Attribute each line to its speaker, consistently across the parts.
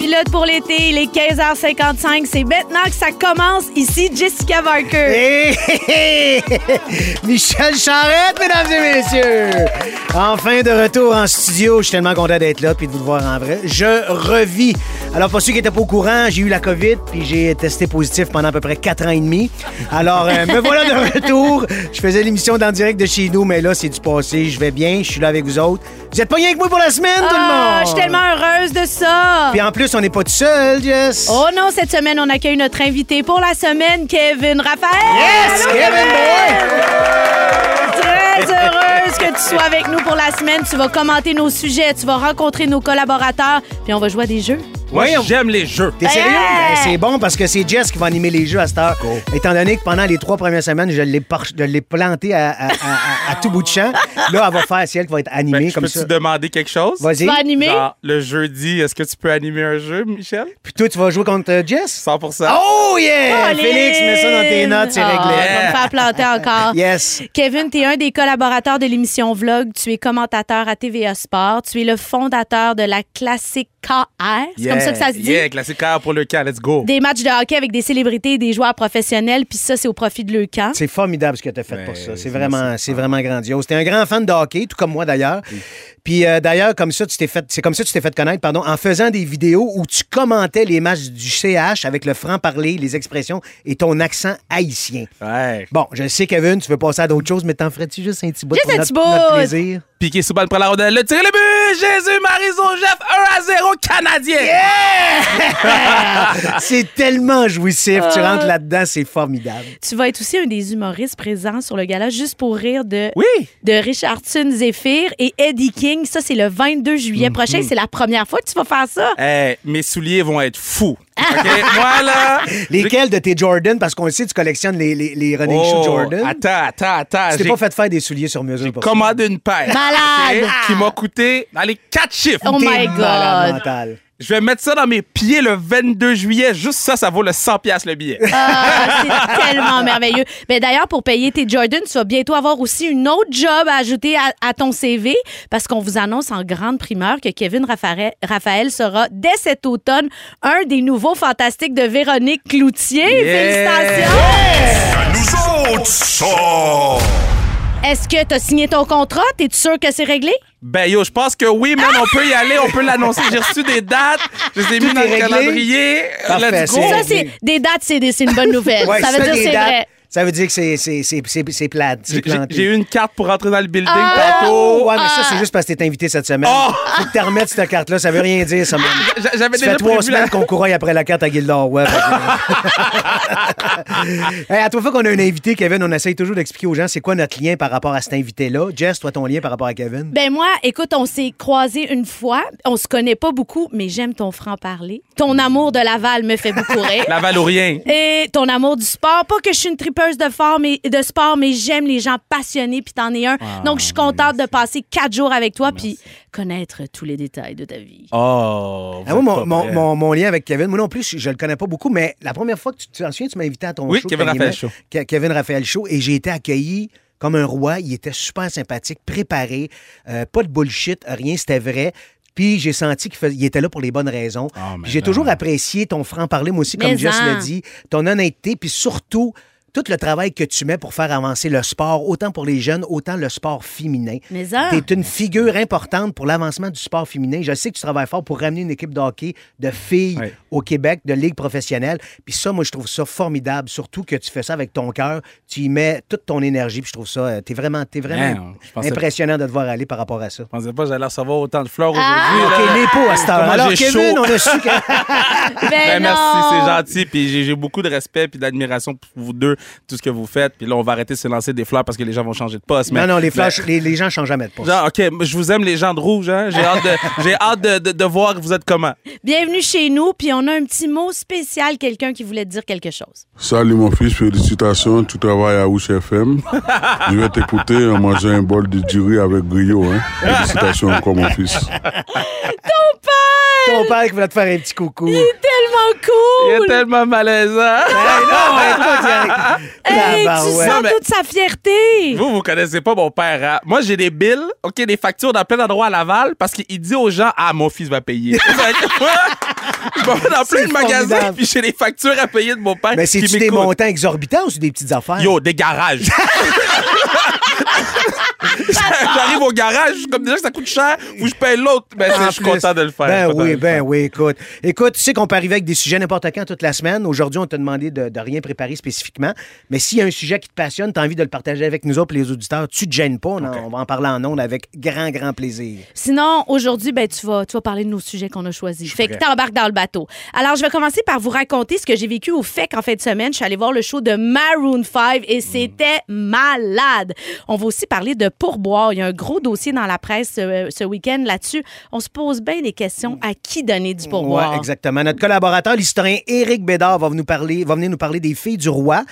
Speaker 1: Copilote pour l'été. Il est 15h55. C'est maintenant que ça commence. Ici, Jessica Barker.
Speaker 2: Hé, hé, hé! Michel Charette, mesdames et messieurs! Enfin de retour en studio. Je suis tellement content d'être là puis de vous voir en vrai. Je revis. Alors, pour ceux qui n'étaient pas au courant, j'ai eu la COVID puis j'ai testé positif pendant à peu près 4 ans et demi. Alors, euh, me voilà de retour. Je faisais l'émission dans direct de chez nous, mais là, c'est du passé. Je vais bien. Je suis là avec vous autres. Vous êtes pas rien que moi pour la semaine, tout le monde!
Speaker 1: Ah, je suis tellement heureuse de ça.
Speaker 2: Puis en plus, on n'est pas tout seul, Jess.
Speaker 1: Oh non, cette semaine, on accueille notre invité pour la semaine, Kevin Raphaël.
Speaker 2: Yes,
Speaker 1: Allô,
Speaker 2: Kevin
Speaker 1: Très heureuse que tu sois avec nous pour la semaine. Tu vas commenter nos sujets, tu vas rencontrer nos collaborateurs, puis on va jouer à des jeux.
Speaker 3: Moi,
Speaker 2: Oui, on-
Speaker 3: j'aime les jeux.
Speaker 2: T'es sérieux? Ben, c'est bon parce que c'est Jess qui va animer les jeux à cette heure. Étant donné que pendant les trois premières semaines, je l'ai, par- je l'ai planté à, à- à- à- à tout bout de champ. Là, elle va faire, c'est elle qui va être animée
Speaker 3: Ben, je
Speaker 2: comme
Speaker 3: peux-tu
Speaker 2: ça.
Speaker 3: demander quelque chose?
Speaker 2: Vas-y.
Speaker 1: Tu vas animer?
Speaker 3: Genre, le jeudi, est-ce que tu peux animer un jeu, Michel?
Speaker 2: Puis toi, tu vas jouer contre euh, Jess?
Speaker 3: 100%
Speaker 2: Oh yeah!
Speaker 1: Colin!
Speaker 2: Félix, mets ça dans tes notes, c'est
Speaker 1: Ah,
Speaker 2: réglé.
Speaker 1: On va me faire planter encore.
Speaker 2: Yes.
Speaker 1: Kevin, tu es un des collaborateurs de l'émission Vlog. Tu es commentateur à TVA Sport. Tu es le fondateur de la Classique KR. C'est comme ça que ça se dit?
Speaker 3: Yeah, classique car pour le cas, let's go.
Speaker 1: Des matchs de hockey avec des célébrités et des joueurs professionnels. Puis ça, c'est au profit de Leucan.
Speaker 2: C'est formidable ce que tu as fait pour
Speaker 3: Ben,
Speaker 2: ça. C'est vraiment, c'est vraiment grandiose. T'es un grand fan de hockey, tout comme moi d'ailleurs. Puis euh, d'ailleurs, comme ça, tu t'es fait, c'est comme ça que tu t'es fait connaître, pardon, en faisant des vidéos où tu commentais les matchs du CH avec le franc-parler, les expressions et ton accent haïtien.
Speaker 3: Ouais.
Speaker 2: Bon, je sais, Kevin, tu veux passer à d'autres choses, mais t'en ferais-tu juste un petit bout
Speaker 1: Juste
Speaker 2: pour
Speaker 1: un
Speaker 2: notre,
Speaker 1: petit bout.
Speaker 2: notre plaisir?
Speaker 3: Piqué sous balle pour la rondelle, le tir, le but! Jésus, Marie, Jeff, 1 à 0, Canadien!
Speaker 2: c'est tellement jouissif. Tu
Speaker 1: Euh.
Speaker 2: rentres là-dedans, c'est formidable.
Speaker 1: Tu vas être aussi un des humoristes présents sur le gala juste pour rire de,
Speaker 3: Oui!
Speaker 1: de Richardson Zephyr et Eddie King. Ça, c'est le 22 juillet prochain. C'est la première fois que tu vas faire ça.
Speaker 3: Eh, mes souliers vont être fous. OK? Moi, là.
Speaker 2: Lesquels de tes Jordan? Parce qu'on le sait, tu collectionnes les, les, les running shoes
Speaker 3: Oh,
Speaker 2: Jordan.
Speaker 3: Attends, attends, attends.
Speaker 2: Tu t'es
Speaker 3: J'ai
Speaker 2: pas fait faire des souliers sur mesure
Speaker 3: commandé une paire.
Speaker 1: Malade!
Speaker 3: Qui m'a coûté dans les quatre chiffres.
Speaker 1: Oh
Speaker 2: T'es
Speaker 1: my
Speaker 2: malade
Speaker 1: God!
Speaker 2: mental.
Speaker 3: Je vais mettre ça dans mes pieds le 22 juillet. Juste ça, ça vaut le 100$ piastres le billet.
Speaker 1: Ah, c'est tellement merveilleux. Mais d'ailleurs, pour payer tes Jordan, tu vas bientôt avoir aussi une autre job à ajouter à, à ton CV parce qu'on vous annonce en grande primeur que Kevin Raphaël, Raphaël sera dès cet automne un des nouveaux fantastiques de Véronique Cloutier.
Speaker 3: Yeah!
Speaker 1: Félicitations!
Speaker 4: Nous autres, ça!
Speaker 1: Est-ce que tu as signé ton contrat? T'es sûr que c'est réglé?
Speaker 3: Ben yo, je pense que oui, man, on peut y aller, on peut l'annoncer. J'ai reçu des dates, je les ai mis dans le calendrier.
Speaker 2: Parfait,
Speaker 3: Let's go.
Speaker 2: c'est-
Speaker 1: Ça, c'est des dates, c'est des- c'est une bonne nouvelle.
Speaker 2: Ouais,
Speaker 1: ça veut dire c'est
Speaker 2: dates,
Speaker 1: vrai.
Speaker 2: Ça veut dire que c'est, c'est, c'est, c'est, c'est plate. C'est planté.
Speaker 3: j'ai eu une carte pour rentrer dans le building
Speaker 1: Ah!
Speaker 3: tantôt.
Speaker 2: Ouais, mais ça,
Speaker 1: Ah.
Speaker 2: c'est juste parce que t'es invité cette semaine.
Speaker 3: Oh!
Speaker 2: Faut que tu remettes cette carte-là. Ça veut rien dire, ça.
Speaker 3: J'a- J'avais
Speaker 2: Ça
Speaker 3: déjà
Speaker 2: fait trois semaines
Speaker 3: la...
Speaker 2: qu'on couraille après la carte à Gildor Web. hey, à trois fois qu'on a un invité, Kevin, on essaye toujours d'expliquer aux gens c'est quoi notre lien par rapport à cet invité-là. Jess, toi, ton lien par rapport à Kevin?
Speaker 1: Ben moi, écoute, on s'est croisés une fois. On se connaît pas beaucoup, mais j'aime ton franc-parler. Ton amour de Laval me fait beaucoup rire.
Speaker 3: La Valorien.
Speaker 1: Et ton amour du sport. Pas que je suis une tripeuse de, fort, mais, de sport, mais j'aime les gens passionnés, puis t'en es un. Donc, je suis contente de passer quatre jours avec toi, puis connaître tous les détails de ta vie.
Speaker 3: Oh.
Speaker 2: Ah, moi, mon, mon, mon- mon lien avec Kevin, moi non plus, je, je le connais pas beaucoup, mais la première fois que tu t'en souviens, tu m'as invité à ton
Speaker 3: Oui,
Speaker 2: show.
Speaker 3: Kevin
Speaker 2: que t'animais,
Speaker 3: Raphaël Show.
Speaker 2: Ke- Kevin Raphaël Show, et j'ai été accueilli comme un roi. Il était super sympathique, préparé, euh, pas de bullshit, rien, c'était vrai. Puis j'ai senti qu'il fais- était là pour les bonnes raisons.
Speaker 3: Ah,
Speaker 2: j'ai toujours apprécié ton franc-parler, moi aussi, comme Jess l'a dit, ton honnêteté, puis surtout tout le travail que tu mets pour faire avancer le sport, autant pour les jeunes, autant le sport féminin.
Speaker 1: Mais.
Speaker 2: T'es une figure importante pour l'avancement du sport féminin. Je sais que tu travailles fort pour ramener une équipe de hockey de filles au Québec, de ligue professionnelle. Puis ça, moi, je trouve ça formidable. Surtout que tu fais ça avec ton cœur. Tu y mets toute ton énergie. Puis je trouve ça, euh, t'es vraiment, t'es vraiment
Speaker 3: Man, pensais-
Speaker 2: impressionnant de te voir aller par rapport à ça.
Speaker 3: Je pensais pas que j'allais recevoir autant de fleurs
Speaker 1: Ah!
Speaker 3: aujourd'hui.
Speaker 2: OK, les pots à cette heure. Alors,
Speaker 3: j'ai
Speaker 2: Kevin,
Speaker 3: chaud.
Speaker 2: on a su que...
Speaker 1: Ben,
Speaker 3: Ben,
Speaker 1: non.
Speaker 3: merci, c'est gentil. Puis j'ai- j'ai beaucoup de respect puis d'admiration pour vous deux, tout ce que vous faites. Puis là, on va arrêter de se lancer des fleurs parce que les gens vont changer de poste. mais-
Speaker 2: non, non, les,
Speaker 3: mais-
Speaker 2: flashs, les, les gens changent jamais de poste.
Speaker 3: Genre, OK, je vous aime les gens de rouge, hein? J'ai hâte, de, j'ai hâte de, de, de voir vous êtes comment.
Speaker 1: Bienvenue chez nous, puis on a un petit mot spécial, quelqu'un qui voulait te dire quelque chose.
Speaker 4: Salut mon fils, félicitations, tu travailles à Ouche FM. Je vais t'écouter en mangeant un bol de durée avec griot. Hein. Félicitations encore mon fils.
Speaker 1: Ton père!
Speaker 2: Ton père qui voulait te faire un petit coucou.
Speaker 1: Il est tellement
Speaker 3: Il
Speaker 1: cool!
Speaker 3: est tellement malaisant.
Speaker 2: Hey, non, mais il
Speaker 1: tu
Speaker 2: Tabarouette.
Speaker 1: sens
Speaker 3: mais-
Speaker 1: toute sa fierté!
Speaker 3: Vous, vous connaissez pas mon père. hein? Moi, j'ai des bills, OK, des factures dans plein d'endroits à Laval parce qu'il dit aux gens, ah, mon fils va payer. Je m'en vais dans plein de magasins puis j'ai des factures à payer de mon père.
Speaker 2: Mais c'est-tu des montants exorbitants ou c'est des petites affaires?
Speaker 3: Yo, des garages. J'arrive au garage, comme déjà que ça coûte cher, que je paye l'autre. Ben, je suis content de le faire.
Speaker 2: Ben oui, ben oui, écoute. Écoute, tu sais qu'on peut arriver avec des sujets n'importe quand toute la semaine. Aujourd'hui, on t'a demandé de, de rien préparer spécifiquement. Mais s'il y a un sujet qui te passionne, tu as envie de le partager avec nous autres, les auditeurs, tu te gênes pas. On va en parler en ondes avec grand, grand plaisir.
Speaker 1: Sinon, aujourd'hui, ben, tu, vas, tu vas parler de nos sujets qu'on a choisis. Fait que dans le bateau. Alors, je vais commencer par vous raconter ce que j'ai vécu au FEC en fin de semaine. Je suis allée voir le show de Maroon 5 et c'était malade. On va aussi parler de pourboire. Il y a un gros dossier dans la presse euh, ce week-end là-dessus. On se pose bien des questions à qui donner du pourboire.
Speaker 2: Ouais, exactement. Notre collaborateur, l'historien Éric Bédard, va, nous parler, va venir nous parler des filles du roi.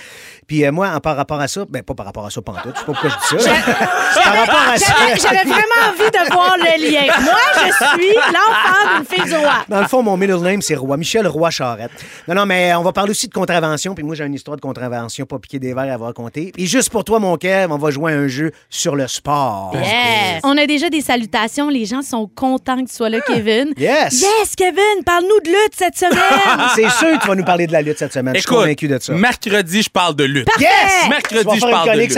Speaker 2: Puis euh, moi, en par rapport à ça, ben pas par rapport à ça, pas en tout, je sais pas pourquoi je dis ça. par rapport à ça.
Speaker 1: J'avais j'avais vraiment envie de voir le lien. Moi, je suis l'enfant d'une fille du roi.
Speaker 2: Dans le fond, mon middle name, c'est Roi. Michel Roy Charette. Non, non, mais on va parler aussi de contravention. Puis moi, j'ai une histoire de contravention, pas piquer des verres à vous raconter. Et juste pour toi, mon Kev, on va jouer à un jeu sur le sport.
Speaker 1: Yes. On a déjà des salutations. Les gens sont contents que tu sois là, Kevin.
Speaker 2: Yes.
Speaker 1: Yes, Kevin, parle-nous de lutte cette semaine.
Speaker 2: C'est sûr que tu vas nous parler de la lutte cette semaine. je suis
Speaker 3: Écoute,
Speaker 2: convaincu de ça.
Speaker 3: mercredi, je parle de lutte.
Speaker 2: Yes! Tu
Speaker 3: Mercredi, je parle de lutte.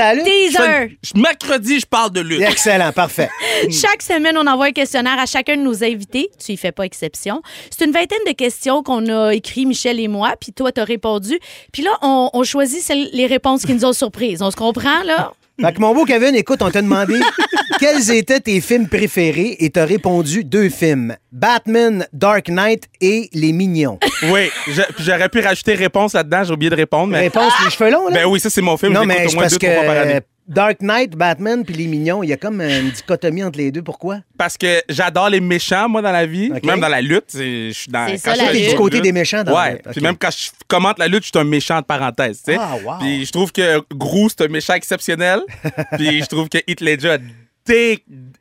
Speaker 3: une- Mercredi, je parle de lutte.
Speaker 2: Excellent, parfait.
Speaker 1: Chaque semaine, on envoie un questionnaire à chacun de nos invités. Tu y fais pas exception. C'est une vingtaine de questions qu'on a écrit, Michel et moi, puis toi, t'as répondu. Puis là, on, on choisit celles- les réponses qui nous ont surprises. On se comprend, là?
Speaker 2: Fait que mon beau Kevin, écoute, on t'a demandé quels étaient tes films préférés et t'as répondu deux films. Batman, Dark Knight et Les Mignons.
Speaker 3: Oui, je- j'aurais pu rajouter réponse là-dedans, j'ai oublié de répondre. Mais...
Speaker 2: Réponse, les cheveux longs, là?
Speaker 3: Ben oui, ça, c'est mon film.
Speaker 2: non,
Speaker 3: je l'écoute
Speaker 2: mais
Speaker 3: au moins
Speaker 2: parce
Speaker 3: deux,
Speaker 2: que
Speaker 3: trois fois par année.
Speaker 2: Dark Knight, Batman puis Les Mignons, il y a comme une dichotomie entre les deux. Pourquoi?
Speaker 3: Parce que j'adore les méchants, moi, dans la vie. Même dans la lutte. c'est- Je suis dans.
Speaker 1: C'est
Speaker 3: quand
Speaker 1: ça, la lutte. du
Speaker 2: côté
Speaker 3: lutte,
Speaker 2: des méchants dans la
Speaker 3: ouais.
Speaker 2: lutte, ok.
Speaker 3: Puis même quand je commente la lutte, je suis un méchant de parenthèse. tu sais.
Speaker 2: Ah, wow.
Speaker 3: Puis je trouve que Gru, c'est un méchant exceptionnel. puis je trouve que Heath Ledger a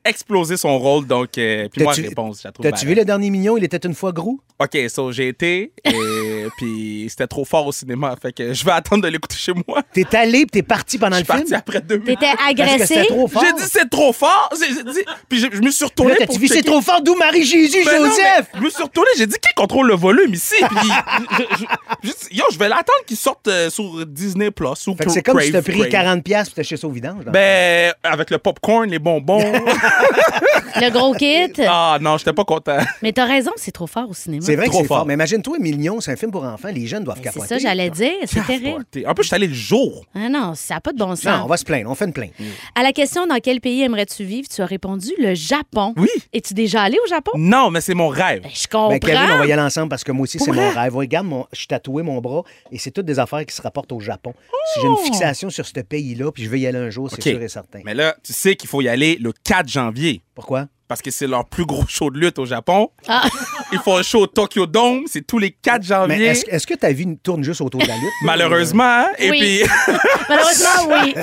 Speaker 3: explosé son rôle. Donc, euh, puis moi,
Speaker 2: T'as-tu-
Speaker 3: réponse, je la trouve
Speaker 2: T'as-tu vu le dernier Mignon? Il était une fois gros?
Speaker 3: OK, so j'ai été, et puis c'était trop fort au cinéma. Fait que je vais attendre de l'écouter chez moi.
Speaker 2: T'es allé pis t'es parti pendant
Speaker 3: Je
Speaker 2: le
Speaker 3: suis parti
Speaker 2: film?
Speaker 3: après deux minutes.
Speaker 1: T'étais agressé.
Speaker 2: c'était trop fort.
Speaker 3: J'ai dit c'est trop fort. J'ai dit, puis je, je me suis retourné
Speaker 2: Là,
Speaker 3: pour
Speaker 2: t'as-tu vu, c'est trop fort, d'où Marie-Jésus,
Speaker 3: Ben non,
Speaker 2: Joseph?
Speaker 3: je me suis retourné, j'ai dit qui contrôle le volume ici? Puis je- je- je- yo, je vais l'attendre qu'il sorte euh, sur Disney Plus ou
Speaker 2: c'est comme si t'as pris
Speaker 3: Crave.
Speaker 2: 40$ piastres pis t'as acheté ça au vidange. dans le
Speaker 3: Ben, avec le popcorn, les bonbons.
Speaker 1: Le gros kit.
Speaker 3: ah non, j'étais pas content.
Speaker 1: Mais t'as raison, c'est trop fort au cinéma.
Speaker 2: C'est vrai que
Speaker 3: Trop
Speaker 2: c'est fort.
Speaker 3: fort.
Speaker 2: Mais imagine-toi, Millions, c'est un film pour enfants. Les jeunes doivent
Speaker 1: C'est
Speaker 2: capoter.
Speaker 1: ça, j'allais dire. C'est terrible.
Speaker 3: En plus, je suis allé le jour.
Speaker 1: Ah non, ça n'a pas de bon sens.
Speaker 2: Non, on va se plaindre. On fait une plainte.
Speaker 1: À la question dans quel pays aimerais-tu vivre, tu as répondu le Japon.
Speaker 3: Oui.
Speaker 1: Es-tu déjà allé au Japon?
Speaker 3: Non, mais c'est mon rêve.
Speaker 1: Ben, je comprends.
Speaker 2: Ben, Kevin, on va y aller ensemble parce que moi aussi, c'est mon
Speaker 3: vrai?
Speaker 2: rêve. Regarde, mon... je suis tatoué mon bras et c'est toutes des affaires qui se rapportent au Japon. Si j'ai une fixation sur ce pays-là, puis je veux y aller un jour, c'est sûr et certain.
Speaker 3: Mais là, tu sais qu'il faut y aller le 4 janvier.
Speaker 2: Pourquoi?
Speaker 3: Parce que c'est leur plus gros show de lutte au Japon.
Speaker 1: Ah.
Speaker 3: Ils font un show au Tokyo Dome. C'est tous les 4
Speaker 2: Mais
Speaker 3: janvier.
Speaker 2: est-ce est-ce que ta vie tourne juste autour de la lutte?
Speaker 3: Malheureusement. hein? Et
Speaker 1: Oui.
Speaker 3: puis,
Speaker 1: Malheureusement, oui.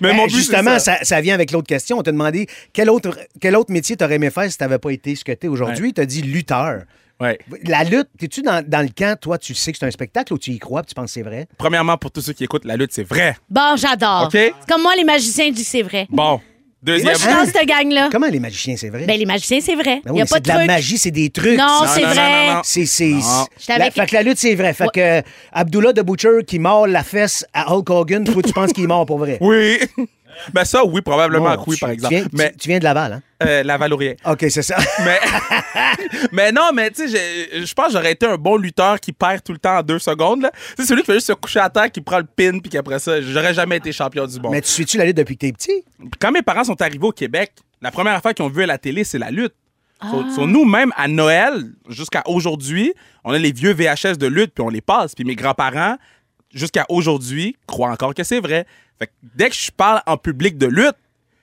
Speaker 3: mais
Speaker 2: Ben,
Speaker 3: mon but,
Speaker 2: justement,
Speaker 3: c'est ça.
Speaker 2: ça. ça vient avec l'autre question. On t'a demandé quel autre, quel autre métier t'aurais aimé faire si t'avais pas été ce que t'es aujourd'hui? T'as dit lutteur.
Speaker 3: Ouais.
Speaker 2: La lutte, t'es-tu dans, dans le camp, toi, tu sais que c'est un spectacle ou tu y crois puis tu penses que c'est vrai?
Speaker 3: Premièrement, pour tous ceux qui écoutent, la lutte, c'est vrai.
Speaker 1: Bon, j'adore.
Speaker 3: OK?
Speaker 1: C'est Comme moi, les magiciens disent que c'est vrai.
Speaker 3: Bon.
Speaker 1: Moi,
Speaker 3: Deuxième.
Speaker 1: je suis dans cette gang-là.
Speaker 2: Comment les magiciens, c'est vrai?
Speaker 1: Ben, les magiciens, c'est vrai.
Speaker 2: Ben
Speaker 1: Il n'y a
Speaker 2: mais
Speaker 1: pas
Speaker 2: c'est
Speaker 1: de
Speaker 2: de la
Speaker 1: truc.
Speaker 2: magie, c'est des trucs.
Speaker 1: Non, c'est vrai.
Speaker 3: non, non.
Speaker 2: C'est, c'est,
Speaker 3: Non.
Speaker 1: J'étais
Speaker 2: la,
Speaker 1: avec-
Speaker 2: Fait que la lutte, c'est vrai. Fait que euh, Abdullah de Butcher qui mord la fesse à Hulk Hogan, toi, tu penses qu'il est mort pour vrai?
Speaker 3: Oui. Ben ça, oui, probablement que oui,
Speaker 2: tu-
Speaker 3: par
Speaker 2: tu
Speaker 3: exemple.
Speaker 2: viens- tu-
Speaker 3: mais
Speaker 2: Tu, viens de Laval, hein?
Speaker 3: euh.
Speaker 2: OK, c'est ça.
Speaker 3: Mais, mais non, mais tu sais, je pense que j'aurais été un bon lutteur qui perd tout le temps en deux secondes. là. C'est celui qui fait juste se coucher à terre, qui prend le pin, puis qu'après ça, j'aurais jamais été champion du monde.
Speaker 2: Mais tu suis-tu la lutte depuis que t'es petit?
Speaker 3: Quand mes parents sont arrivés au Québec, la première affaire qu'ils ont vue à la télé, c'est la lutte.
Speaker 1: Ah.
Speaker 3: Sur, sur nous, même à Noël, jusqu'à aujourd'hui, on a les vieux VHS de lutte, puis on les passe. Puis mes grands-parents, jusqu'à aujourd'hui, croient encore que c'est vrai. Fait que dès que je parle en public de lutte,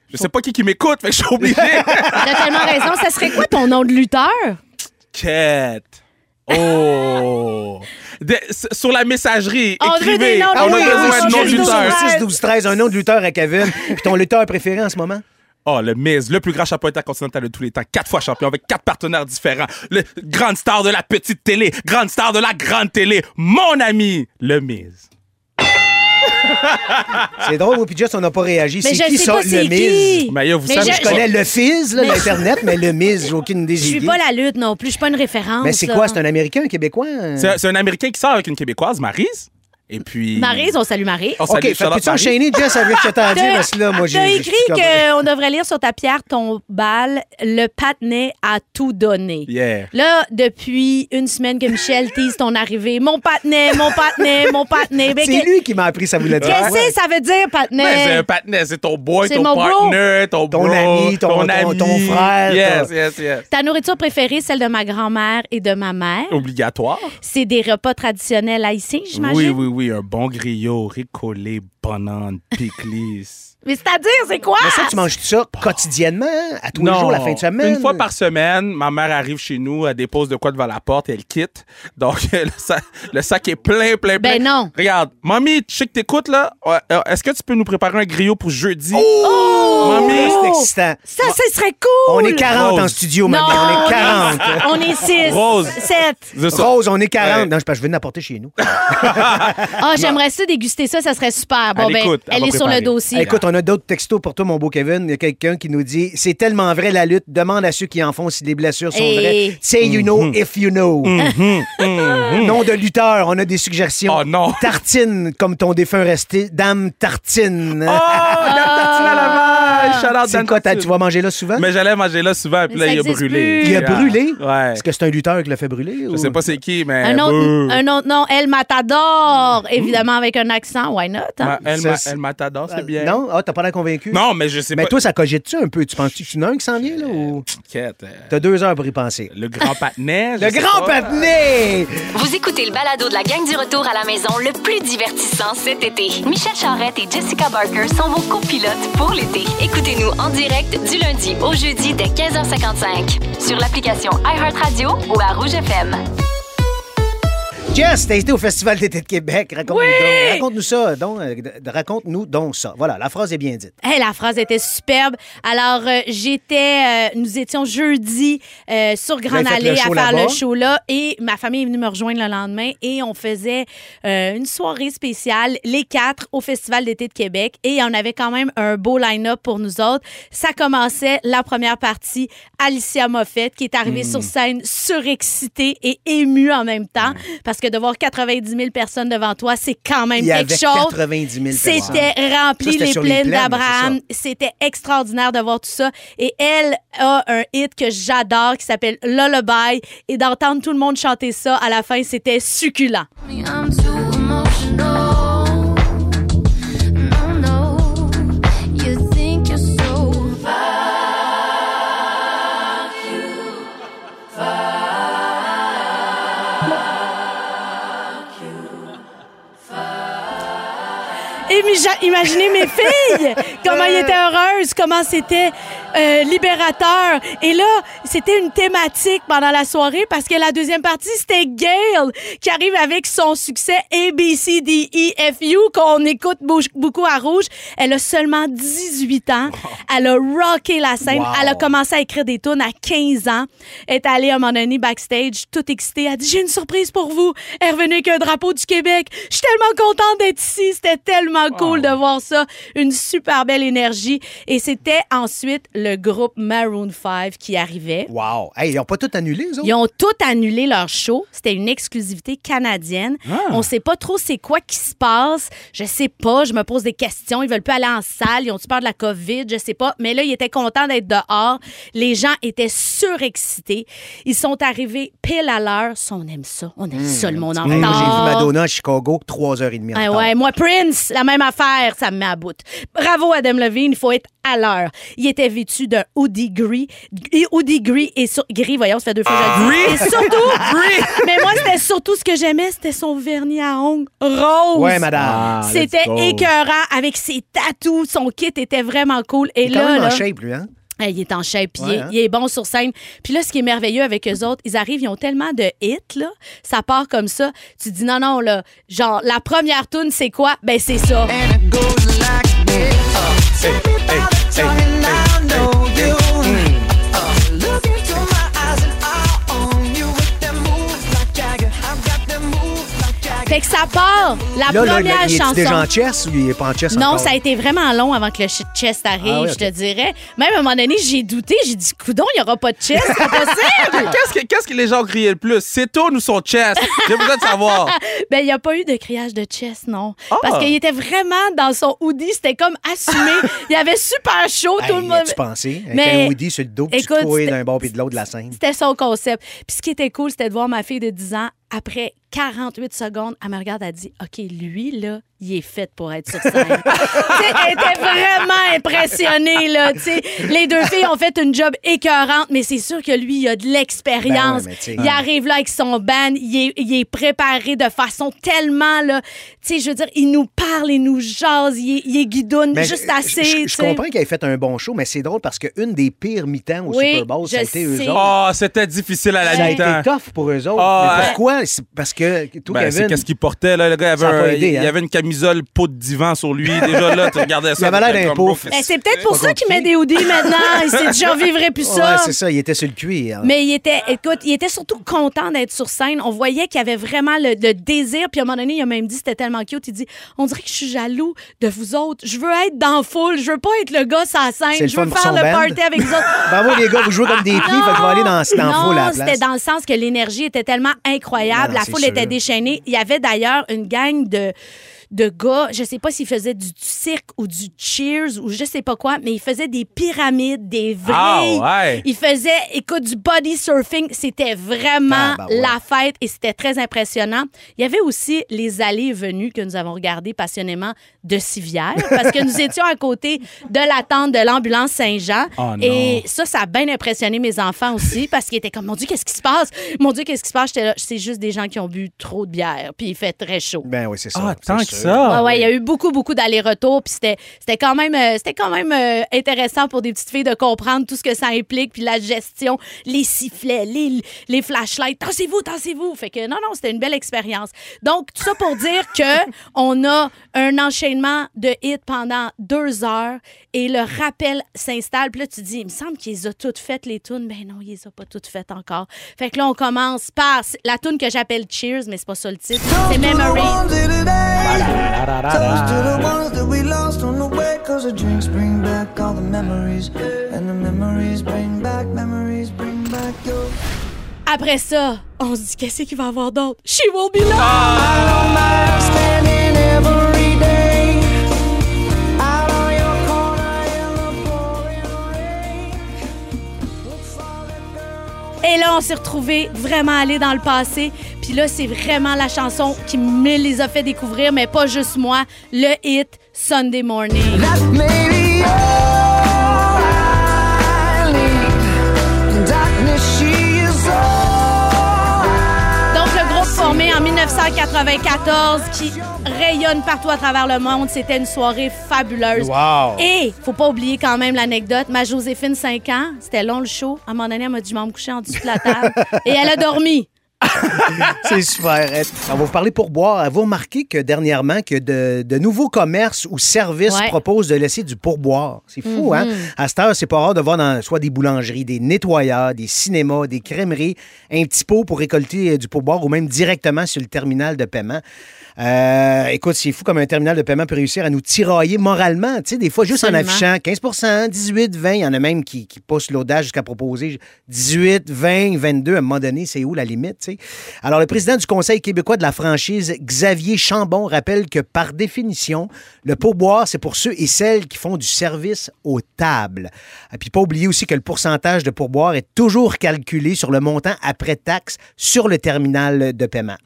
Speaker 3: je sais pas qui qui m'écoute, fait que je suis obligé.
Speaker 1: T'as tellement raison. Ça serait quoi ton nom de lutteur?
Speaker 3: Quête. Oh! De- sur la messagerie,
Speaker 1: On
Speaker 3: écrivez. on a besoin de noms de
Speaker 1: oui.
Speaker 2: 6, 12, 13, un nom de lutteur à Kevin. Puis ton lutteur préféré en ce moment?
Speaker 3: Oh, le Miz, le plus grand champion intercontinental de tous les temps, quatre fois champion avec quatre partenaires différents, le grande star de la petite télé, grande star de la grande télé, mon ami, le Miz.
Speaker 2: C'est drôle, puis Jess, on n'a pas réagi.
Speaker 1: Mais
Speaker 2: C'est
Speaker 1: je
Speaker 2: qui
Speaker 1: sais
Speaker 2: ça,
Speaker 1: pas c'est
Speaker 2: le Miz?
Speaker 1: qui.
Speaker 3: Mais yo, vous
Speaker 1: Mais
Speaker 3: savez,
Speaker 1: je-
Speaker 2: Je connais le Fizz, là,
Speaker 1: Mais-
Speaker 2: l'Internet, mais le Miz, j'ai aucune idée.
Speaker 1: Je suis pas la lutte non plus, je suis pas une référence.
Speaker 2: Mais c'est
Speaker 1: là.
Speaker 2: quoi? C'est un Américain, un Québécois?
Speaker 3: c'est c'est un Américain qui sort avec une Québécoise, Maryse? Et puis.
Speaker 1: Maryse, on salue Marie.
Speaker 3: On
Speaker 2: OK,
Speaker 3: salue
Speaker 2: fait,
Speaker 3: Charlotte
Speaker 2: peux-tu enchaîner, Jess, avec ce que t'as à dire?
Speaker 1: T'as-
Speaker 2: Parce que là, moi, j'ai...
Speaker 1: T'as écrit qu'on devrait lire sur ta pierre ton bal, le patinet a tout donné.
Speaker 3: Yeah.
Speaker 1: Là, depuis une semaine que Michel tease ton arrivée, mon patinet, mon patinet, mon patinet. Ben,
Speaker 2: C'est
Speaker 1: que-
Speaker 2: lui qui m'a appris ça voulait dire.
Speaker 1: Qu'est-ce que ça veut dire, patinet?
Speaker 3: Ben, c'est un partenaire, c'est ton boy,
Speaker 1: C'est
Speaker 3: ton partner, ton
Speaker 2: Ton
Speaker 3: bro,
Speaker 2: ami, ton- ton-
Speaker 3: ami.
Speaker 2: ton frère,
Speaker 3: Yes,
Speaker 2: ton-
Speaker 3: yes, yes.
Speaker 1: Ta nourriture préférée, celle de ma grand-mère et de ma mère?
Speaker 3: Obligatoire.
Speaker 1: C'est des repas traditionnels haïtiens, j'imagine?
Speaker 3: Oui, oui, oui. Un bon griot, ricolé, banane, pickles.
Speaker 1: Mais c'est-à-dire, c'est quoi?
Speaker 2: Mais ça, tu manges tout ça quotidiennement, à tous les jours, la fin de semaine?
Speaker 3: Une fois par semaine, ma mère arrive chez nous, elle dépose de quoi devant la porte et elle quitte. Donc, le sac, le sac est plein, plein, plein.
Speaker 1: Ben non.
Speaker 3: Regarde, mamie, je sais que t'écoutes, là. Euh, Est-ce que tu peux nous préparer un griot pour jeudi?
Speaker 1: Oh!
Speaker 3: Mamie,
Speaker 2: C'est excitant.
Speaker 1: Ça, ça serait cool!
Speaker 2: On est 40 en
Speaker 3: Rose.
Speaker 2: studio,
Speaker 1: Non,
Speaker 2: mamie. On est 40.
Speaker 1: On est 6.
Speaker 3: Rose.
Speaker 1: 7.
Speaker 3: C'est ça.
Speaker 2: Rose, on est 40.
Speaker 3: Ouais.
Speaker 2: Non, je, je vais l'apporter chez nous.
Speaker 1: Ah, j'aimerais ça déguster ça, ça serait super. Bon,
Speaker 3: Elle
Speaker 1: ben,
Speaker 3: écoute, elle
Speaker 1: elle est sur le dossier.
Speaker 2: Écoute, on a d'autres textos pour toi, mon beau Kevin. Il y a quelqu'un qui nous dit C'est tellement vrai la lutte. Demande à ceux qui en font si les blessures sont
Speaker 1: Hey.
Speaker 2: vraies. Say you know
Speaker 3: Mhm.
Speaker 2: if you know. Nom de lutteur, on a des suggestions.
Speaker 3: Oh non.
Speaker 2: Tartine, comme ton défunt resté. Dame Tartine.
Speaker 3: Oh, Dame Tartine à Laval! Shout out,
Speaker 2: C'est
Speaker 3: Dame
Speaker 2: quoi, t'as-
Speaker 3: Tartine.
Speaker 2: tu vas manger là souvent?
Speaker 3: Mais j'allais manger là souvent, puis
Speaker 1: Mais
Speaker 3: là,
Speaker 1: ça
Speaker 3: il a
Speaker 1: existe
Speaker 3: brûlé.
Speaker 1: plus.
Speaker 2: Il a brûlé?
Speaker 3: Ouais.
Speaker 2: Est-ce que c'est un lutteur qui l'a fait brûler?
Speaker 3: Je sais pas c'est qui, mais.
Speaker 1: Un autre, un autre nom, El Matador, évidemment avec un accent, why not? hein?
Speaker 3: Ma- Elle,
Speaker 2: Ça,
Speaker 3: ma-
Speaker 2: c'est-
Speaker 3: c'est bien.
Speaker 2: Non? Ah, t'as pas l'air convaincu?
Speaker 3: Non, mais je sais
Speaker 2: Mais
Speaker 3: pas.
Speaker 2: toi, ça cogite-tu un peu? Tu penses-tu que tu en as un qui s'en vient, là? Ou?
Speaker 3: T'inquiète, euh,
Speaker 2: t'as deux heures pour y penser?
Speaker 3: Le grand patinet. je
Speaker 2: Le
Speaker 3: sais
Speaker 2: grand
Speaker 3: pas.
Speaker 2: patiné!
Speaker 5: Vous écoutez le balado de la gang du retour à la maison le plus divertissant cet été. Michel Charrette et Jessica Barker sont vos copilotes pour l'été. Écoutez-nous en direct du lundi au jeudi dès 15h55 sur l'application iHeartRadio ou à Rouge FM.
Speaker 2: Jess, t'as été au Festival d'été de Québec. Raconte-nous. Raconte-nous ça. Donc, euh, raconte-nous donc ça. Voilà, la phrase est bien dite.
Speaker 1: Hey, la phrase était superbe. Alors, euh, j'étais, euh, nous étions jeudi euh, sur Grande Allée à faire le show là et ma famille est venue me rejoindre le lendemain et on faisait une soirée spéciale, les quatre, au Festival d'été de Québec et on avait quand même un beau line-up pour nous autres. Ça commençait la première partie, Alicia Moffett qui est arrivée sur scène surexcitée et émue en même temps parce que de voir 90 000 personnes devant toi, c'est quand même
Speaker 2: Il y
Speaker 1: quelque
Speaker 2: avait
Speaker 1: chose.
Speaker 2: 90 000 personnes.
Speaker 1: C'était
Speaker 2: Ça,
Speaker 1: rempli
Speaker 2: c'était
Speaker 1: les
Speaker 2: sur les
Speaker 1: plaines
Speaker 2: plaines,
Speaker 1: d'Abraham. C'était extraordinaire de voir tout ça. Et elle a un hit que j'adore qui s'appelle Lullaby. Et d'entendre tout le monde chanter ça à la fin, c'était succulent. Imaginez mes filles, comment ils étaient heureuses, comment c'était euh, libérateur. Et là, c'était une thématique pendant la soirée parce que la deuxième partie, c'était Gail qui arrive avec son succès A, B, C, D, E, F, U qu'on écoute beaucoup à Rouge. Elle a seulement 18 ans. Elle a rocké la scène.
Speaker 2: Wow.
Speaker 1: Elle a commencé à écrire des tunes à 15 ans. Elle est allée à un moment donné backstage, toute excitée. Elle a dit, j'ai une surprise pour vous. Elle est revenue avec un drapeau du Québec. Je suis tellement contente d'être ici. C'était tellement cool de voir ça. Une super belle énergie. Et c'était ensuite le groupe Maroon 5 qui arrivait.
Speaker 2: Wow. Hey, ils n'ont pas tout annulé, eux autres?
Speaker 1: Ils ont tout annulé leur show. C'était une exclusivité canadienne. On sait pas trop c'est quoi qui se passe. Je sais pas. Je me pose des questions. Ils veulent plus aller en salle. Ils ont peur de la COVID? Je sais pas. Mais là, ils étaient contents d'être dehors. Les gens étaient surexcités. Ils sont arrivés pile à l'heure. On aime ça. On aime ça, le monde en
Speaker 2: moi, j'ai vu
Speaker 1: retard.
Speaker 2: Madonna à Chicago, 3h30 en
Speaker 1: Ah
Speaker 2: retard.
Speaker 1: ouais, moi, Prince, la même affaire, ça me met à bout. Bravo, Adam Levine, il faut être à l'heure. Il était vêtu d'un hoodie gris. Et hoodie gris et sur... gris, voyons, ça fait deux fois que je le dis. Et surtout, mais moi, c'était surtout ce que j'aimais, c'était son vernis à ongles rose.
Speaker 2: Ouais, madame.
Speaker 3: Ah,
Speaker 1: C'était écœurant avec ses tatous. Son kit était vraiment cool. Et
Speaker 2: Il est quand
Speaker 1: là,
Speaker 2: même en
Speaker 1: là,
Speaker 2: shape, lui, hein?
Speaker 1: Hey, il est en shape, il, est,
Speaker 2: hein?
Speaker 1: il est bon sur scène. Puis là, ce qui est merveilleux avec eux autres, ils arrivent, ils ont tellement de hits, là. Ça part comme ça. Tu dis non, non, là. Genre, la première tune, c'est quoi? Ben, c'est ça.
Speaker 3: Hey, hey, hey, hey.
Speaker 1: La
Speaker 2: Là, là,
Speaker 1: première
Speaker 2: il est
Speaker 1: chanson.
Speaker 2: déjà en chess ou il est pas en chess
Speaker 1: Non,
Speaker 2: encore?
Speaker 1: ça a été vraiment long avant que le ch- chest arrive,
Speaker 2: Ah oui,
Speaker 1: je te dirais. Même à un moment donné, j'ai douté. J'ai dit, coudon, il n'y aura pas de chest. C'est possible.
Speaker 3: Qu'est-ce que, qu'est-ce que les gens criaient le plus? C'est tout ou son chest? J'ai besoin de savoir.
Speaker 1: Ben, il n'y a pas eu de criage de chest, non.
Speaker 3: Ah.
Speaker 1: Parce qu'il était vraiment dans son hoodie. C'était comme assumé. il avait super chaud.
Speaker 2: Hey,
Speaker 1: tout le monde.
Speaker 2: tu pensé? Avec
Speaker 1: Mais-
Speaker 2: un Woody sur le dos, puis tu
Speaker 1: Écoute, c'était-
Speaker 2: d'un bord puis de l'autre de la scène.
Speaker 1: C'était son concept. Puis ce qui était cool, c'était de voir ma fille de 10 ans, après 48 secondes, elle me regarde, elle dit OK, lui, là, il est fait pour être sur scène. Elle était vraiment impressionnée, là. tu sais. Les deux filles ont fait une job écœurante, mais c'est sûr que lui, il a de l'expérience.
Speaker 2: Ben ouais,
Speaker 1: il arrive là avec son band, il est, il est préparé de façon tellement, là. Tu sais, je veux dire, il nous parle, il nous jase, il est, il est guidoune
Speaker 2: Mais
Speaker 1: juste assez.
Speaker 2: Je, comprends qu'il ait fait un bon show, mais c'est drôle parce qu'une des pires mi-temps au
Speaker 1: Oui,
Speaker 2: Super Bowl, ça a
Speaker 1: je
Speaker 2: été eux autres.
Speaker 3: Oh, c'était difficile à la
Speaker 2: Ça a
Speaker 3: mi-temps.
Speaker 2: été tough pour eux autres.
Speaker 3: Ah,
Speaker 2: mais pourquoi? C'est parce que tout
Speaker 3: Ben, c'est
Speaker 2: Kevin,
Speaker 3: qu'est-ce qu'il portait, là. Le gars, il avait, un-
Speaker 2: aidé,
Speaker 3: il
Speaker 2: hein.
Speaker 3: y avait une camisole peau de divan sur lui. Déjà, là, tu regardais ça.
Speaker 2: Il avait l'air
Speaker 3: t'étais
Speaker 2: d'un
Speaker 3: comme,
Speaker 2: pauvre.
Speaker 3: bro,
Speaker 1: Ben, c'est peut-être pour ça qu'il met des hoodies maintenant. Il s'est dit, j'en vivrai plus ça.
Speaker 2: Ouais, c'est ça, il était sur le cuir.
Speaker 1: Mais il était, écoute, il était surtout content d'être sur scène. On voyait qu'il avait vraiment le, le désir. Puis à un moment donné, il a même dit, c'était tellement cute. Il dit, on dirait que je suis jaloux de vous autres. Je veux être dans la foule. Je veux pas être le gars sur la
Speaker 2: C'est
Speaker 1: scène. Je veux faire le
Speaker 2: band.
Speaker 1: party avec vous autres.
Speaker 2: Bravo les gars, vous jouez comme des pieds, fait que je vais aller dans, dans foule à la place.
Speaker 1: c'était dans le sens que l'énergie était tellement incroyable.
Speaker 2: Non, non,
Speaker 1: la foule
Speaker 2: sûr.
Speaker 1: était déchaînée. Il y avait d'ailleurs une gang de de gars, je sais pas s'ils faisaient du cirque ou du cheers ou je sais pas quoi, mais ils faisaient des pyramides, des vrais.
Speaker 3: Ah, ouais.
Speaker 1: Ils faisaient, écoute, du body surfing. C'était vraiment
Speaker 2: Ah, ouais.
Speaker 1: la fête et c'était très impressionnant. Il y avait aussi les allées et venues que nous avons regardées passionnément de Civière parce que nous étions à côté de la tente de l'ambulance Saint-Jean.
Speaker 3: Oh
Speaker 1: et ça, ça a bien impressionné mes enfants aussi parce qu'ils étaient comme, mon Dieu, qu'est-ce qui se passe? Mon Dieu, qu'est-ce qui se passe? J'étais là, c'est juste des gens qui ont bu trop de bière puis il fait très chaud.
Speaker 2: Ben oui, c'est ça.
Speaker 3: Ah, tant que. Ça.
Speaker 1: Ouais, ouais, il y a eu beaucoup, beaucoup d'allers-retours. Puis c'était, c'était quand même, euh, c'était quand même euh, intéressant pour des petites filles de comprendre tout ce que ça implique, puis la gestion, les sifflets, les, les flashlights. Tassez-vous, tassez-vous. Fait que non, non, c'était une belle expérience. Donc, tout ça pour dire que on a un enchaînement de hits pendant deux heures et le rappel s'installe. Puis là, tu dis, il me semble qu'il les a toutes faites, les tunes. Ben non, il les a pas toutes faites encore. Fait que là, on commence par la tune que j'appelle Cheers, mais c'est pas ça le titre. C'est Memories.
Speaker 6: Toast to the ones that we lost on the way, cause the drinks bring back all the memories. And the memories bring back, memories bring back your.
Speaker 1: Après ça, on se dit qu'est-ce qu'il va y avoir d'autre? She will be love! Là, on s'est retrouvés vraiment allés dans le passé. Puis là, c'est vraiment la chanson qui me les a fait découvrir, mais pas juste moi. Le hit Sunday Morning. 1994 qui rayonne partout à travers le monde. C'était une soirée fabuleuse.
Speaker 2: Wow!
Speaker 1: Et faut pas oublier quand même l'anecdote. Ma Joséphine, 5 ans, c'était long le show. À un moment donné, elle m'a dit, je vais me coucher en dessous de la table. Et elle a dormi.
Speaker 2: C'est super. On va vous parler pour boire. Avez-vous remarqué que dernièrement, que de, de nouveaux commerces ou services
Speaker 1: Ouais.
Speaker 2: proposent de laisser du pourboire? C'est fou, hein? À cette heure, c'est pas rare de voir dans soit des boulangeries, des nettoyeurs, des cinémas, des crèmeries, un petit pot pour récolter euh, du pourboire ou même directement sur le terminal de paiement. Euh, écoute, c'est fou comme un terminal de paiement peut réussir à nous tirailler moralement. Tu sais, des fois, juste
Speaker 1: Absolument.
Speaker 2: en affichant 15% 18 20 il y en a même qui, qui poussent l'audace jusqu'à proposer 18 20 22 à un moment donné, c'est où la limite, tu sais? Alors, le président du Conseil québécois de la franchise, Xavier Chambon, rappelle que par définition, le pourboire, c'est pour ceux et celles qui font du service aux tables. Et puis, pas oublier aussi que le pourcentage de pourboire est toujours calculé sur le montant après taxe sur le terminal de paiement.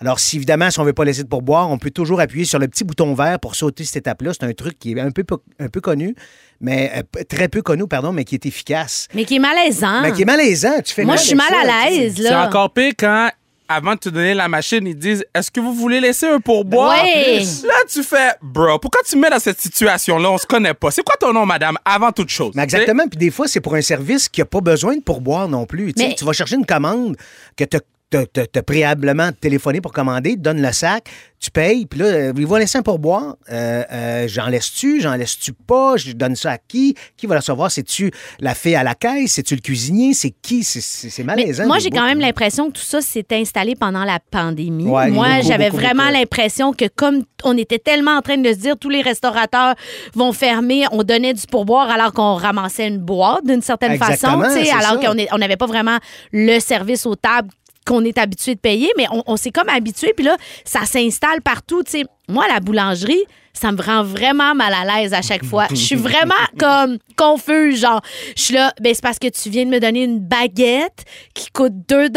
Speaker 2: Alors, si évidemment, si on ne veut pas laisser de pourboire, on peut toujours appuyer sur le petit bouton vert pour sauter cette étape-là. C'est un truc qui est un peu, un peu connu, mais euh, très peu connu, pardon, mais qui est efficace.
Speaker 1: Mais qui est malaisant.
Speaker 2: Mais qui est malaisant. Tu fais
Speaker 1: Moi,
Speaker 2: mal
Speaker 1: je suis mal
Speaker 2: ça,
Speaker 1: à l'aise,
Speaker 3: C'est
Speaker 1: là.
Speaker 3: encore pire quand, avant de te donner la machine, ils disent Est-ce que vous voulez laisser un pourboire?
Speaker 1: Ouais.
Speaker 3: Là, tu fais Bro, pourquoi tu me mets dans cette situation-là? On se connaît pas. C'est quoi ton nom, madame, avant toute chose
Speaker 2: Mais exactement. Puis des fois, c'est pour un service qui n'a pas besoin de pourboire non plus.
Speaker 1: Mais-
Speaker 2: Tu vas chercher une commande que tu t'as t'as- préalablement téléphoné pour commander, te donne le sac, tu payes, puis là, euh, il va laisser un pourboire. Euh, euh, j'en laisse-tu, j'en laisse-tu pas, je donne ça à qui? Qui va le recevoir? C'est-tu la fille à la caisse? C'est-tu le cuisinier? C'est qui? C'est- c'est
Speaker 1: Mais
Speaker 2: malaisant.
Speaker 1: moi, j'ai quand même l'impression que tout ça s'est installé pendant la pandémie.
Speaker 2: Ouais,
Speaker 1: moi, j'avais vraiment l'impression que comme on était tellement en train de se dire tous les restaurateurs vont fermer, on donnait du pourboire alors qu'on ramassait une boîte d'une certaine
Speaker 2: Exactement,
Speaker 1: façon, alors qu'on n'avait pas vraiment le service aux tables qu'on est habitué de payer, mais on, on s'est comme habitué, puis là, ça s'installe partout. Moi, la boulangerie, ça me rend vraiment mal à l'aise à chaque fois. Je suis vraiment comme confuse, genre, je suis là, ben c'est parce que tu viens de me donner une baguette qui coûte 2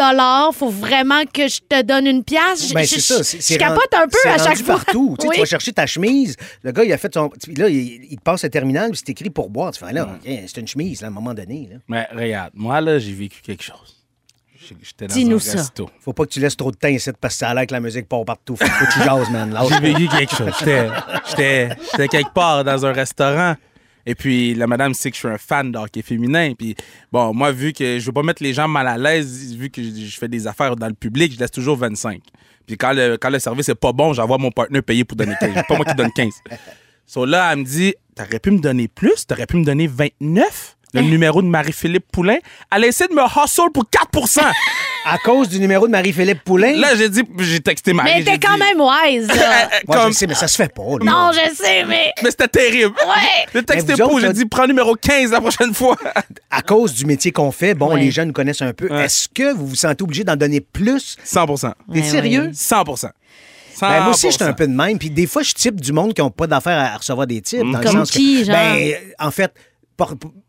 Speaker 1: faut vraiment que je te donne une pièce. Je-
Speaker 2: Ben,
Speaker 1: je,
Speaker 2: c'est ça.
Speaker 1: je-
Speaker 2: c'est-
Speaker 1: je
Speaker 2: c'est
Speaker 1: capote un peu à chaque
Speaker 2: rendu
Speaker 1: fois.
Speaker 2: partout. Tu sais,
Speaker 1: Oui.
Speaker 2: Tu vas chercher ta chemise. Le gars, il a fait son. Là, il, il te passe le terminal, puis c'est écrit pour boire. Tu fais, là, c'est une chemise, là, à un moment donné. Là.
Speaker 3: Mais regarde, moi, là, j'ai vécu quelque chose. J'étais dans
Speaker 1: Dis-nous
Speaker 3: un
Speaker 1: ça.
Speaker 3: resto.
Speaker 2: Faut pas que tu laisses trop de temps ici parce que ça a l'air que la musique part partout. Faut que tu jases, man.
Speaker 3: J'ai vécu quelque chose. J'étais- J'étais j'étais quelque part dans un restaurant. Et puis, la madame sait que je suis un fan de hockey féminin. Puis, bon, moi, vu que je veux pas mettre les gens mal à l'aise, vu que je je fais des affaires dans le public, je laisse toujours 25. Puis, quand le, quand le service est pas bon, j'envoie mon partenaire payer pour donner 15. C'est pas moi qui donne 15. So là, elle me dit T'aurais pu me donner plus? T'aurais pu me donner 29 Le numéro de Marie-Philippe Poulain. Elle a essayé de me hustle pour 4%
Speaker 2: À cause du numéro de Marie-Philippe Poulain?
Speaker 3: Là, j'ai dit, j'ai texté Marie.
Speaker 1: Mais
Speaker 3: j'ai
Speaker 1: t'es quand
Speaker 3: dit-
Speaker 1: même wise, là.
Speaker 3: Comme-
Speaker 2: je sais, mais ça se fait pas. là.
Speaker 1: non, je sais, mais.
Speaker 3: Mais c'était terrible.
Speaker 1: Ouais.
Speaker 3: Le texte
Speaker 2: Mais
Speaker 3: est
Speaker 2: vous
Speaker 3: pour,
Speaker 2: autres,
Speaker 3: j'ai dit prends numéro 15 la prochaine fois.
Speaker 2: À cause du métier qu'on fait, bon,
Speaker 1: Ouais.
Speaker 2: les jeunes connaissent un peu.
Speaker 3: Ouais.
Speaker 2: Est-ce que vous vous sentez obligé d'en donner plus?
Speaker 3: 100%
Speaker 2: T'es
Speaker 1: Ouais,
Speaker 2: sérieux?
Speaker 3: 100%
Speaker 2: Ben, moi aussi, j'étais un peu de même. Puis des fois, je type du monde qui n'ont pas d'affaires à recevoir des types. Dans le
Speaker 1: Comme
Speaker 2: que-
Speaker 1: qui, genre?
Speaker 2: Ben, en fait,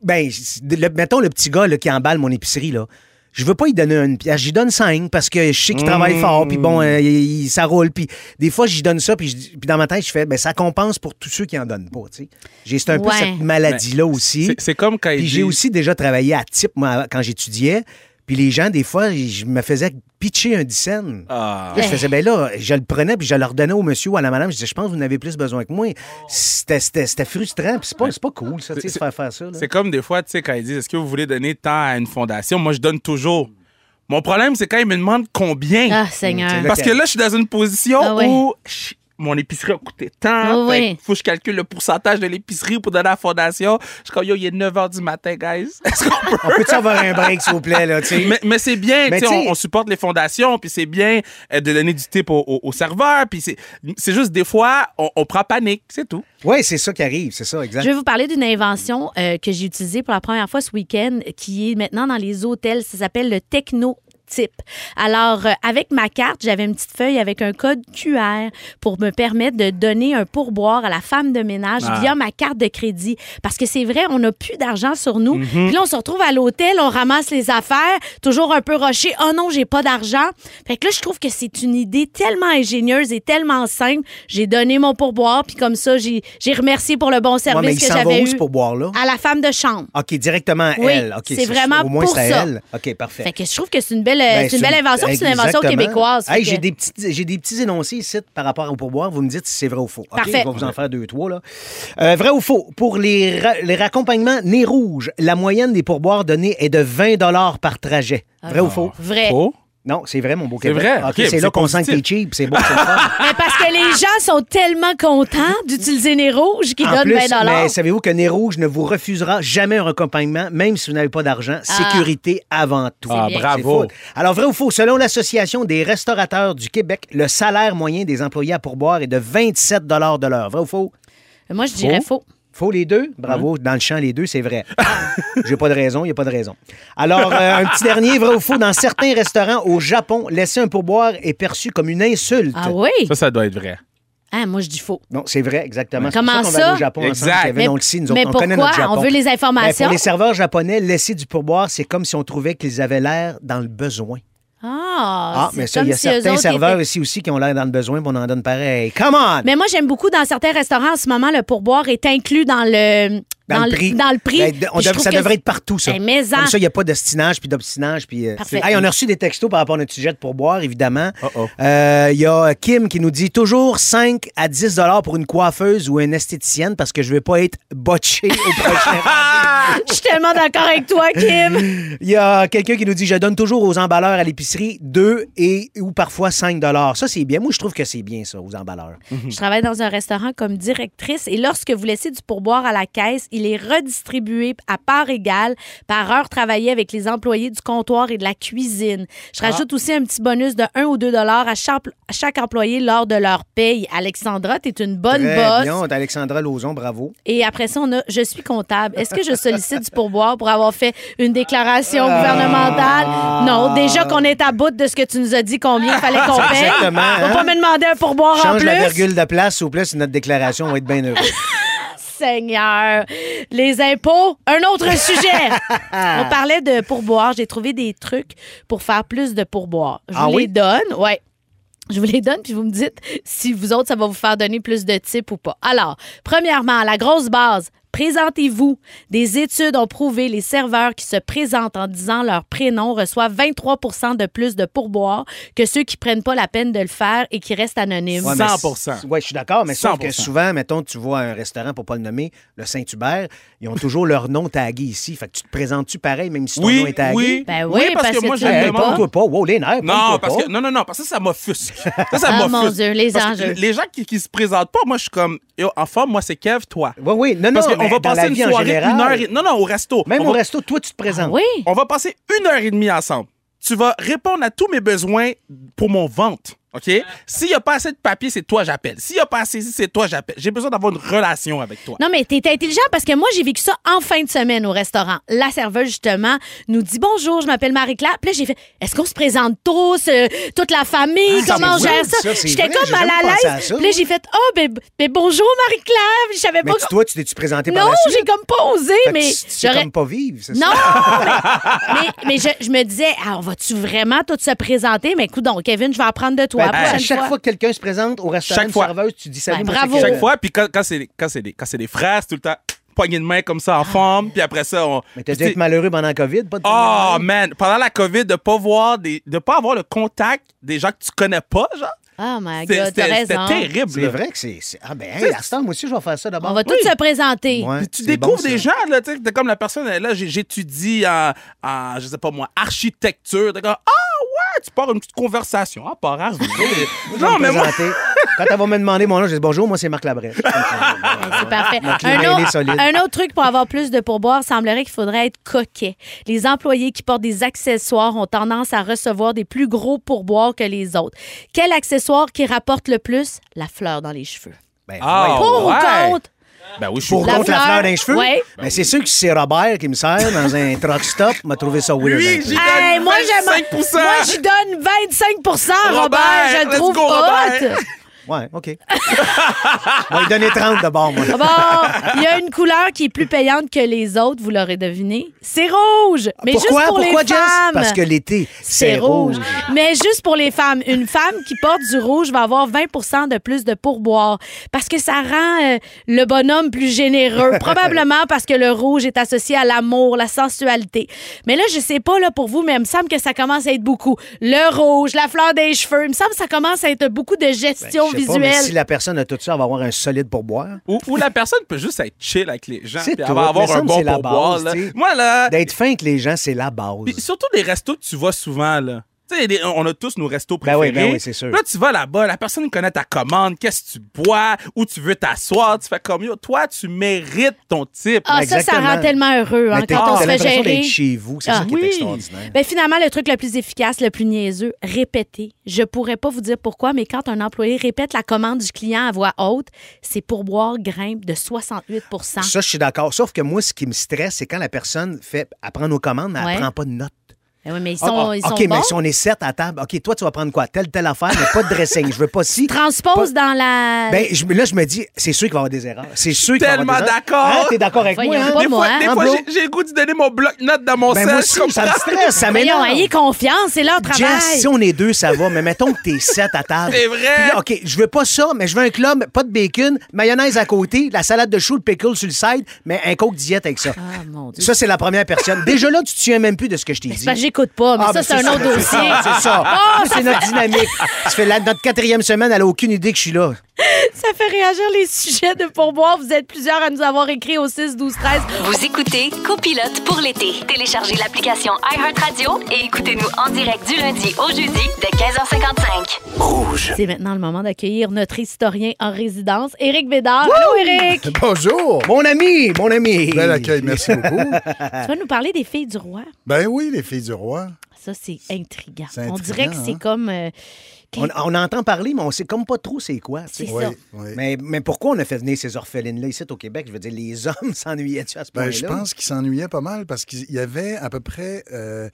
Speaker 2: ben, le- mettons le petit gars là, qui emballe mon épicerie, là. Je veux pas lui donner une pièce, j'y donne cinq parce que je sais qu'il travaille fort, puis bon, euh, il- il- ça roule. Puis des fois, j'y donne ça, puis je dis- puis dans ma tête, je fais, ben ça compense pour tous ceux qui en donnent pas, tu sais. J'ai c'est un peu cette maladie-là aussi.
Speaker 3: C'est- comme quand il
Speaker 2: Puis j'ai
Speaker 3: dit-
Speaker 2: aussi déjà travaillé à type, moi, quand j'étudiais. Puis les gens, des fois, je me faisais pitcher un 10 cents.
Speaker 3: Ah.
Speaker 2: Là, je faisais, ben là, je le prenais puis je le redonnais au monsieur ou à la madame. Je disais, je pense que vous en avez plus besoin que moi. C'était- C'était c'était frustrant. Puis c'est pas, c'est pas cool, ça, tu sais, de
Speaker 3: C'est-
Speaker 2: faire faire ça.
Speaker 3: C'est comme des fois, tu sais, quand ils disent est-ce que vous voulez donner tant à une fondation? Moi, je donne toujours. Mon problème, c'est quand ils me demandent combien.
Speaker 1: Ah, Seigneur.
Speaker 3: Parce que là, je suis dans une position
Speaker 1: Ah ouais.
Speaker 3: où mon épicerie a coûté tant.
Speaker 1: Ah
Speaker 3: fait que faut que je calcule le pourcentage de l'épicerie pour donner à la fondation. Je suis comme, yo, il est 9 h du matin, guys. Est-ce qu'on peut?
Speaker 2: On peut-tu avoir un break, s'il vous plaît, là, tu sais?
Speaker 3: Mais, mais c'est bien,
Speaker 2: Mais
Speaker 3: tu sais,
Speaker 2: tu sais-
Speaker 3: on, on supporte les fondations, puis c'est bien euh, de donner du tip au, au- au serveur, puis c'est c'est juste des fois, on, on prend panique, c'est tout.
Speaker 2: Oui, c'est ça qui arrive, c'est ça, exact.
Speaker 1: Je vais vous parler d'une invention euh, que j'ai utilisée pour la première fois ce week-end, qui est maintenant dans les hôtels. Ça s'appelle le Techno. Alors, euh, avec ma carte, j'avais une petite feuille avec un code QR pour me permettre de donner un pourboire à la femme de ménage
Speaker 3: Ah.
Speaker 1: via ma carte de crédit. Parce que c'est vrai, on n'a plus d'argent sur nous.
Speaker 3: Mhm.
Speaker 1: Puis là, on se retrouve à l'hôtel, on ramasse les affaires, toujours un peu rushé. Oh non, j'ai pas d'argent. Fait que là, je trouve que c'est une idée tellement ingénieuse et tellement simple. J'ai donné mon pourboire, puis comme ça, j'ai remercié pour le bon
Speaker 2: Ouais,
Speaker 1: service
Speaker 2: mais il
Speaker 1: que j'avais eu
Speaker 2: ce pourboire-là?
Speaker 1: à la femme de chambre.
Speaker 2: OK, directement à
Speaker 1: Oui,
Speaker 2: elle.
Speaker 1: C'est vraiment
Speaker 2: Au moins,
Speaker 1: pour ça.
Speaker 2: elle. OK, parfait.
Speaker 1: Fait que je trouve que c'est une belle,
Speaker 2: Ben,
Speaker 1: c'est une belle invention, puis c'est une invention québécoise. Fait
Speaker 2: Hey,
Speaker 1: que-
Speaker 2: j'ai des petits, j'ai des petits énoncés ici par rapport au pourboire. Vous me dites si c'est vrai ou faux. OK?
Speaker 1: Parfait.
Speaker 2: Je vais vous en faire deux, trois. Là. Euh, vrai ou faux? Pour les, ra- les raccompagnements nez rouge, la moyenne des pourboires donnés est de 20 par trajet. Vrai ou faux?
Speaker 1: Vrai.
Speaker 2: Non, c'est vrai, mon beau
Speaker 3: C'est
Speaker 2: Québec.
Speaker 3: vrai?
Speaker 2: OK, c'est
Speaker 3: c'est
Speaker 2: là qu'on sent que t'es cheap. C'est beau, c'est.
Speaker 1: Mais parce que les gens sont tellement contents d'utiliser Nez Rouge qu'ils
Speaker 2: En
Speaker 1: donnent
Speaker 2: plus,
Speaker 1: 20
Speaker 2: mais savez-vous que Nez Rouge ne vous refusera jamais un accompagnement, même si vous n'avez pas d'argent. Sécurité avant tout.
Speaker 3: Ah, bravo.
Speaker 2: C'est. Alors, vrai ou faux, selon l'Association des restaurateurs du Québec, le salaire moyen des employés à pourboire est de 27 de l'heure. Vrai ou faux?
Speaker 1: Moi, je dirais faux.
Speaker 2: Faux les deux? Bravo. Dans le champ, les deux, c'est vrai. J'ai pas de raison, il n'y a pas de raison. Alors, euh, un petit dernier, vrai ou faux, dans certains restaurants au Japon, laisser un pourboire est perçu comme une insulte.
Speaker 1: Ah oui?
Speaker 3: Ça, ça doit être vrai.
Speaker 1: Ah, moi, je dis faux.
Speaker 2: Non, c'est vrai, exactement.
Speaker 1: Comment
Speaker 2: va
Speaker 1: ça?
Speaker 2: aller au Japon
Speaker 3: Exact.
Speaker 2: ensemble, Kevin,
Speaker 1: Mais-
Speaker 2: on le sait, nous autres,
Speaker 1: mais
Speaker 2: on connaît notre
Speaker 1: pourquoi?
Speaker 2: Japon.
Speaker 1: On veut les
Speaker 2: Ben,
Speaker 1: informations?
Speaker 2: pour les serveurs japonais, laisser du pourboire, c'est comme si on trouvait qu'ils avaient l'air dans le besoin.
Speaker 1: Ah,
Speaker 2: Ah, mais ça, il y a
Speaker 1: si
Speaker 2: certains serveurs
Speaker 1: étaient-
Speaker 2: ici aussi qui ont l'air dans le besoin, puis on en donne pareil. Come on!
Speaker 1: Mais moi, j'aime beaucoup dans certains restaurants en ce moment, le pourboire est inclus dans le
Speaker 2: Dans,
Speaker 1: Dans
Speaker 2: le prix.
Speaker 1: dans le prix.
Speaker 2: Ben, on dev- ça
Speaker 1: que
Speaker 2: devrait être partout, ça.
Speaker 1: Eh, mais en-
Speaker 2: Comme ça, il n'y a pas d'ostinage puis d'obstinage. Puis, euh. Hey, on a reçu des textos par rapport à notre sujet de pourboire, évidemment. Euh, Il y a Kim qui nous dit toujours 5 à 10 pour une coiffeuse ou une esthéticienne parce que je ne veux pas être botché au prochain.
Speaker 1: Je suis tellement d'accord avec toi, Kim.
Speaker 2: Il y a quelqu'un qui nous dit je donne toujours aux emballeurs à l'épicerie 2 et ou parfois 5 Ça, c'est bien. Moi, je trouve que c'est bien, ça, aux emballeurs.
Speaker 1: Je travaille dans un restaurant comme directrice et lorsque vous laissez du pourboire à la caisse, il est redistribué à part égale par heure travaillée avec les employés du comptoir et de la cuisine. Je rajoute aussi un petit bonus de 1 ou 2 dollars à chaque, à chaque employé lors de leur paye. Alexandra, tu es une bonne
Speaker 2: Très
Speaker 1: boss.
Speaker 2: bien. Alexandra Lauzon, bravo.
Speaker 1: Et après ça, on a je suis comptable. Est-ce que je sollicite du pourboire pour avoir fait une déclaration
Speaker 2: Ah.
Speaker 1: gouvernementale? Non, déjà qu'on est à bout de ce que tu nous as dit combien il fallait qu'on paye.
Speaker 2: Exactement,
Speaker 1: Faut
Speaker 2: hein?
Speaker 1: pas me demander un pourboire en
Speaker 2: Change
Speaker 1: plus.
Speaker 2: la virgule de place, s'il vous plaît, sur notre déclaration. On va être bien heureux.
Speaker 1: Seigneur. Les impôts, un autre sujet. On parlait de pourboire. J'ai trouvé des trucs pour faire plus de pourboire. Je
Speaker 2: Ah
Speaker 1: vous
Speaker 2: oui?
Speaker 1: les donne. Ouais. Je vous les donne, puis vous me dites si vous autres, ça va vous faire donner plus de types ou pas. Alors, premièrement, la grosse base, présentez-vous. Des études ont prouvé les serveurs qui se présentent en disant leur prénom reçoivent 23 de plus de pourboire que ceux qui prennent pas la peine de le faire et qui restent anonymes.
Speaker 2: Ouais, mais
Speaker 3: 100%.
Speaker 2: c- Ouais, je suis d'accord, mais sauf que
Speaker 3: 100%.
Speaker 2: souvent, mettons, tu vois un restaurant, pour pas le nommer, le Saint-Hubert, ils ont toujours leur nom tagué ici. Fait que tu te présentes-tu pareil, même si ton nom est tagué?
Speaker 3: oui.
Speaker 1: Ben oui, parce que
Speaker 3: moi, j'ai
Speaker 1: l'aimes
Speaker 2: Hey,
Speaker 1: pas.
Speaker 2: Wow, les nerfs,
Speaker 3: Non, parce
Speaker 2: pas.
Speaker 3: que non, non, non, parce que ça m'offusque. Ça, ça
Speaker 1: Ah,
Speaker 3: m'offusque.
Speaker 1: mon Dieu, les
Speaker 3: Parce
Speaker 1: enjeux.
Speaker 3: Les gens qui, qui se présentent pas, moi, je suis comme, en forme, moi, c'est Kev, toi.
Speaker 2: Oui, oui. Non, non,
Speaker 3: Parce qu'on va passer une soirée,
Speaker 2: général,
Speaker 3: une heure et... Non, non, au resto.
Speaker 2: Même au resto, toi, tu te présentes.
Speaker 1: Oui?
Speaker 3: On va passer une heure et demie ensemble. Tu vas répondre à tous mes besoins pour mon ventre. OK? S'il n'y a pas assez de papier, c'est toi j'appelle. S'il n'y a pas assez ici, c'est toi j'appelle. J'ai besoin d'avoir une relation avec toi.
Speaker 1: Non, mais t'es intelligent parce que moi, j'ai vécu ça en fin de semaine au restaurant. La serveuse, justement, nous dit bonjour, je m'appelle Marie-Claire. Puis là, j'ai fait est-ce qu'on se présente tous, euh, toute la famille,
Speaker 2: Ah,
Speaker 1: comment on gère ça? J'étais comme mal à l'aise. Puis là, j'ai fait oh, ben, ben bonjour Marie-Claire. Puis Je savais
Speaker 2: Mais
Speaker 1: pas.
Speaker 2: tu- toi, tu t'es-tu présenté par
Speaker 1: non, j'ai comme pas osé,
Speaker 2: Fait
Speaker 1: mais.
Speaker 2: tu- comme pas vivre, c'est
Speaker 1: Non,
Speaker 2: ça?
Speaker 1: mais, mais, mais je, je me disais, ah, on va-tu vraiment tout se présenter? Mais écoute, donc, Kevin, je vais apprendre de toi. La
Speaker 2: à
Speaker 1: prochaine
Speaker 2: chaque fois.
Speaker 1: fois.
Speaker 2: que quelqu'un se présente au restaurant,
Speaker 3: Chaque
Speaker 2: une
Speaker 3: fois.
Speaker 2: serveuse, tu dis salut,
Speaker 1: Ben, bravo.
Speaker 3: Chaque fois, puis quand, quand c'est des, quand c'est des, quand c'est des frères, c'est tout le temps poignée de main comme ça en forme, puis après ça, on.
Speaker 2: Mais t'as dû être malheureux pendant la COVID, pas de
Speaker 3: Oh man, pendant la COVID, de pas voir des, de pas avoir le contact des gens que tu connais pas, genre.
Speaker 1: Oh my God, t'as
Speaker 3: c'était- terrible.
Speaker 2: C'est vrai que c'est. Ah, ben, hey, à ce temps, moi aussi, je vais faire ça d'abord.
Speaker 1: On va tous se présenter.
Speaker 2: Ouais,
Speaker 3: Puis tu découvres
Speaker 2: bon,
Speaker 3: des gens, là, tu sais, t'es comme la personne, là, j'ai- j'étudie en, en, je sais pas moi, architecture. T'es comme, ah tu pars une petite conversation. Ah, pas rare. Non, mais moi.
Speaker 2: Quand elle va me demander mon nom, je dis bonjour, moi, c'est Marc Labrèche.
Speaker 1: C'est parfait. Un autre, un autre truc pour avoir plus de pourboire, semblerait qu'il faudrait être coquet. Les employés qui portent des accessoires ont tendance à recevoir des plus gros pourboires que les autres. Quel accessoire qui rapporte le plus? La fleur dans les cheveux.
Speaker 2: Ben.
Speaker 1: Pour
Speaker 3: ouais.
Speaker 1: ou contre?
Speaker 3: Ben oui, je suis
Speaker 2: Pour contre la
Speaker 1: fleur.
Speaker 2: fleur dans les cheveux?
Speaker 1: Ouais.
Speaker 2: Ben, c'est sûr que si c'est Robert qui me sert dans un truck stop, m'a trouvé ça weird. Un peu.
Speaker 3: j'ai-
Speaker 1: Hey,
Speaker 3: donne
Speaker 1: moi, j'aime.
Speaker 3: 25%.
Speaker 1: Moi, je donne 25 Robert.
Speaker 3: Robert,
Speaker 1: Je le trouve
Speaker 3: go, Robert.
Speaker 1: hot.
Speaker 2: Ouais, OK. On va lui donner 30 de bord, moi.
Speaker 1: Bon, il y a une couleur qui est plus payante que les autres, vous l'aurez deviné. C'est rouge. Mais
Speaker 2: Pourquoi?
Speaker 1: juste pour
Speaker 2: Pourquoi,
Speaker 1: les
Speaker 2: Jess?
Speaker 1: femmes.
Speaker 2: Parce que l'été,
Speaker 1: C'est rouge. Mais juste pour les femmes. Une femme qui porte du rouge va avoir 20% de plus de pourboire parce que ça rend euh, le bonhomme plus généreux. Probablement parce que le rouge est associé à l'amour, la sensualité. Mais là, je sais pas là pour vous, mais il me semble que ça commence à être beaucoup. Le rouge, la fleur des cheveux, il me semble que ça commence à être beaucoup de gestion
Speaker 2: Pas, mais si la personne a tout ça, elle va avoir un solide pour boire.
Speaker 3: Ou, ou la personne peut juste être chill avec les gens.
Speaker 2: C'est tout.
Speaker 3: elle va avoir un bon pourboire. Moi, là.
Speaker 2: D'être fin avec les gens, c'est la base.
Speaker 3: Puis surtout les restos que tu vois souvent, là. On a tous nos restos
Speaker 2: Ben
Speaker 3: préférés.
Speaker 2: oui, ben oui, c'est sûr.
Speaker 3: Là, tu vas là-bas, la personne connaît ta commande, qu'est-ce que tu bois, où tu veux t'asseoir. Tu fais comme yo, toi, tu mérites ton type.
Speaker 1: Ah, ça, ça rend tellement heureux hein, quand on se fait gérer.
Speaker 2: d'être chez vous. C'est
Speaker 1: Ah.
Speaker 2: ça qui
Speaker 3: Oui.
Speaker 2: est extraordinaire.
Speaker 1: Ben, finalement, le truc le plus efficace, le plus niaiseux, répéter. Je pourrais pas vous dire pourquoi, mais quand un employé répète la commande du client à voix haute, ses pourboires grimpent de 68%
Speaker 2: Ça, je suis d'accord. Sauf que moi, ce qui me stresse, c'est quand la personne fait, elle prend nos commandes, mais
Speaker 1: Ouais.
Speaker 2: elle prend pas de notes.
Speaker 1: Ben oui, mais ils
Speaker 2: Ah,
Speaker 1: sont,
Speaker 2: ah,
Speaker 1: ils sont
Speaker 2: OK,
Speaker 1: bons.
Speaker 2: mais si on est sept à table, OK, toi, tu vas prendre quoi? Telle, telle affaire, mais pas de dressing. Je veux pas si.
Speaker 1: Transpose dans la.
Speaker 2: Ben, je- là, je me dis, c'est sûr qu'il va y avoir des erreurs. C'est sûr qu'il va y avoir
Speaker 3: tellement
Speaker 2: des erreurs.
Speaker 3: d'accord.
Speaker 2: Hein, T'es d'accord avec moi, hein?
Speaker 1: pas,
Speaker 3: Des
Speaker 1: moi,
Speaker 3: fois,
Speaker 1: hein?
Speaker 3: des fois,
Speaker 2: bro?
Speaker 3: j'ai- le goût de donner mon bloc-notes dans mon
Speaker 2: Ben, moi aussi, ça me stresse, ça
Speaker 1: Voyons,
Speaker 2: m'énerve.
Speaker 1: ayez confiance, c'est leur travail.
Speaker 2: Jess, si on est deux, ça va, mais mettons que t'es sept à table.
Speaker 3: C'est vrai.
Speaker 2: Là, OK, je veux pas ça, mais je veux un club, pas de bacon, mayonnaise à côté, la salade de chou, le pickle sur le side, mais un coke diète avec ça.
Speaker 1: Ah, mon Dieu.
Speaker 2: Ça, c'est la première personne. Déjà là, tu te souviens même plus de ce que je t'ai
Speaker 1: Mais
Speaker 2: dit.
Speaker 1: J'écoute pas, mais
Speaker 2: Ah,
Speaker 1: ça,
Speaker 2: ben,
Speaker 1: c'est un autre
Speaker 2: ça,
Speaker 1: dossier.
Speaker 2: C'est ça.
Speaker 1: Ah,
Speaker 2: c'est notre dynamique. Ça fait la- notre quatrième semaine, elle a aucune idée que je suis là.
Speaker 1: Ça fait réagir les sujets de pourboire. Vous êtes plusieurs à nous avoir écrit au 6, 12, 13.
Speaker 5: Vous écoutez Copilote pour l'été. Téléchargez l'application iHeartRadio et écoutez-nous en direct du lundi au jeudi dès 15h55.
Speaker 7: Rouge.
Speaker 1: C'est maintenant le moment d'accueillir notre historien en résidence, Éric Bédard. Allô, Éric!
Speaker 8: Bonjour.
Speaker 2: Mon ami, mon ami.
Speaker 8: Bel accueil, merci beaucoup.
Speaker 1: Tu vas nous parler des filles du roi?
Speaker 8: ben oui, les filles du roi.
Speaker 1: Ça, c'est intriguant. On dirait que c'est
Speaker 8: hein?
Speaker 1: comme... euh,
Speaker 2: On, on entend parler, mais on sait comme pas trop c'est quoi. tu sais.
Speaker 1: C'est
Speaker 8: Oui,
Speaker 1: ça.
Speaker 8: oui.
Speaker 2: Mais, mais pourquoi on a fait venir ces orphelines-là ici au Québec? Je veux dire, les hommes s'ennuyaient-tu à ce point-là?
Speaker 8: Ben, je pense qu'ils s'ennuyaient pas mal parce qu'il y avait à peu près euh,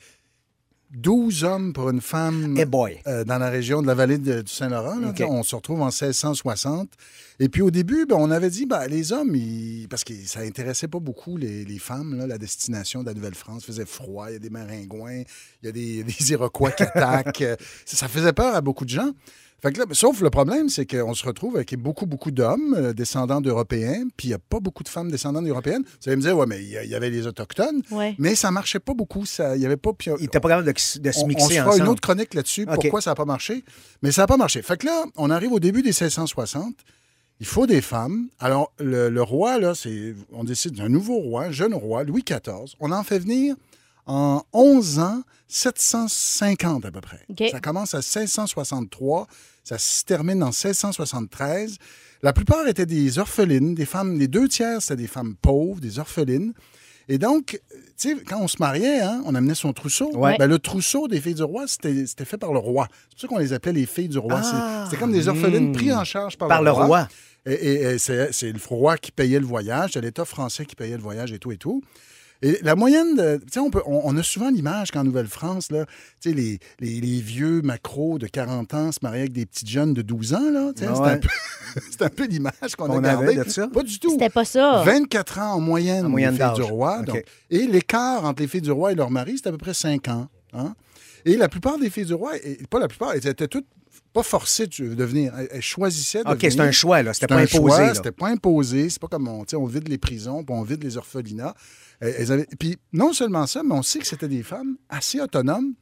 Speaker 8: 12 hommes pour une femme
Speaker 2: boy.
Speaker 8: euh, dans la région de la vallée de- du Saint-Laurent. On se retrouve en 1660. Et puis au début, ben, on avait dit, ben, les hommes, ils- parce que ça intéressait pas beaucoup les, les femmes, là, la destination de la Nouvelle-France. Faisait froid, il y a des maringouins, il y a des, des Iroquois qui attaquent. Ça faisait peur à beaucoup de gens. Fait que là, sauf le problème, c'est qu'on se retrouve avec beaucoup, beaucoup d'hommes euh, descendants d'Européens, puis il n'y a pas beaucoup de femmes descendantes d'Européennes. Vous allez me dire, ouais, mais il y, avait les Autochtones,
Speaker 1: Ouais.
Speaker 8: mais ça marchait pas beaucoup. Ça, il y avait pas. puis
Speaker 2: Ils n'étaient pas capables de, de se
Speaker 8: on, on
Speaker 2: mixer
Speaker 8: se fera
Speaker 2: ensemble.
Speaker 8: une autre chronique là-dessus, pourquoi ça n'a pas marché. Mais ça n'a pas marché. Fait que là, on arrive au début des 1660. Il faut des femmes. Alors, le, le roi, là, c'est, on décide d'un nouveau roi, jeune roi, Louis XIV. On en fait venir en 11 ans, 750 à peu près. Ça commence à 1663, ça se termine en 1673. La plupart étaient des orphelines, des femmes, les deux tiers, c'était des femmes pauvres, des orphelines. Et donc, tu sais, quand on se mariait, hein, on amenait son trousseau.
Speaker 2: Ouais.
Speaker 8: Ben, le trousseau des filles du roi, c'était c'était fait par le roi. C'est pour ça qu'on les appelait les filles du roi. C'est-
Speaker 2: Ah,
Speaker 8: C'était comme des orphelines
Speaker 2: hmm.
Speaker 8: prises en charge par,
Speaker 2: Par le roi.
Speaker 8: Et, et- c'est le roi qui payait le voyage, c'est l'État français qui payait le voyage et tout et tout. Et la moyenne, de- tu sais, on, peut- on, on a souvent l'image qu'en Nouvelle-France, là, tu sais, les, les, les vieux macros de 40 ans se mariaient avec des petites jeunes de 12 ans, là. tu sais, C'est un peu, c'est un peu l'image qu'on a gardée.
Speaker 2: de ça?
Speaker 8: Pas du tout.
Speaker 1: C'était pas ça.
Speaker 8: 24 ans en moyenne,
Speaker 2: En moyenne
Speaker 8: les filles du roi. Donc. et l'écart entre les filles du roi et leur mari, c'était à peu près 5 ans. hein. Et la plupart des filles du roi, et pas la plupart, elles étaient toutes pas forcées de devenir. Elles, elles choisissaient de
Speaker 2: OK, c'est un choix, là. C'était pas
Speaker 8: un
Speaker 2: imposé.
Speaker 8: C'était pas imposé. C'est pas comme on, on vide les prisons, puis on vide les orphelinats. Elles- elles avaient- Puis non seulement ça, mais on sait que c'était des femmes assez autonomes.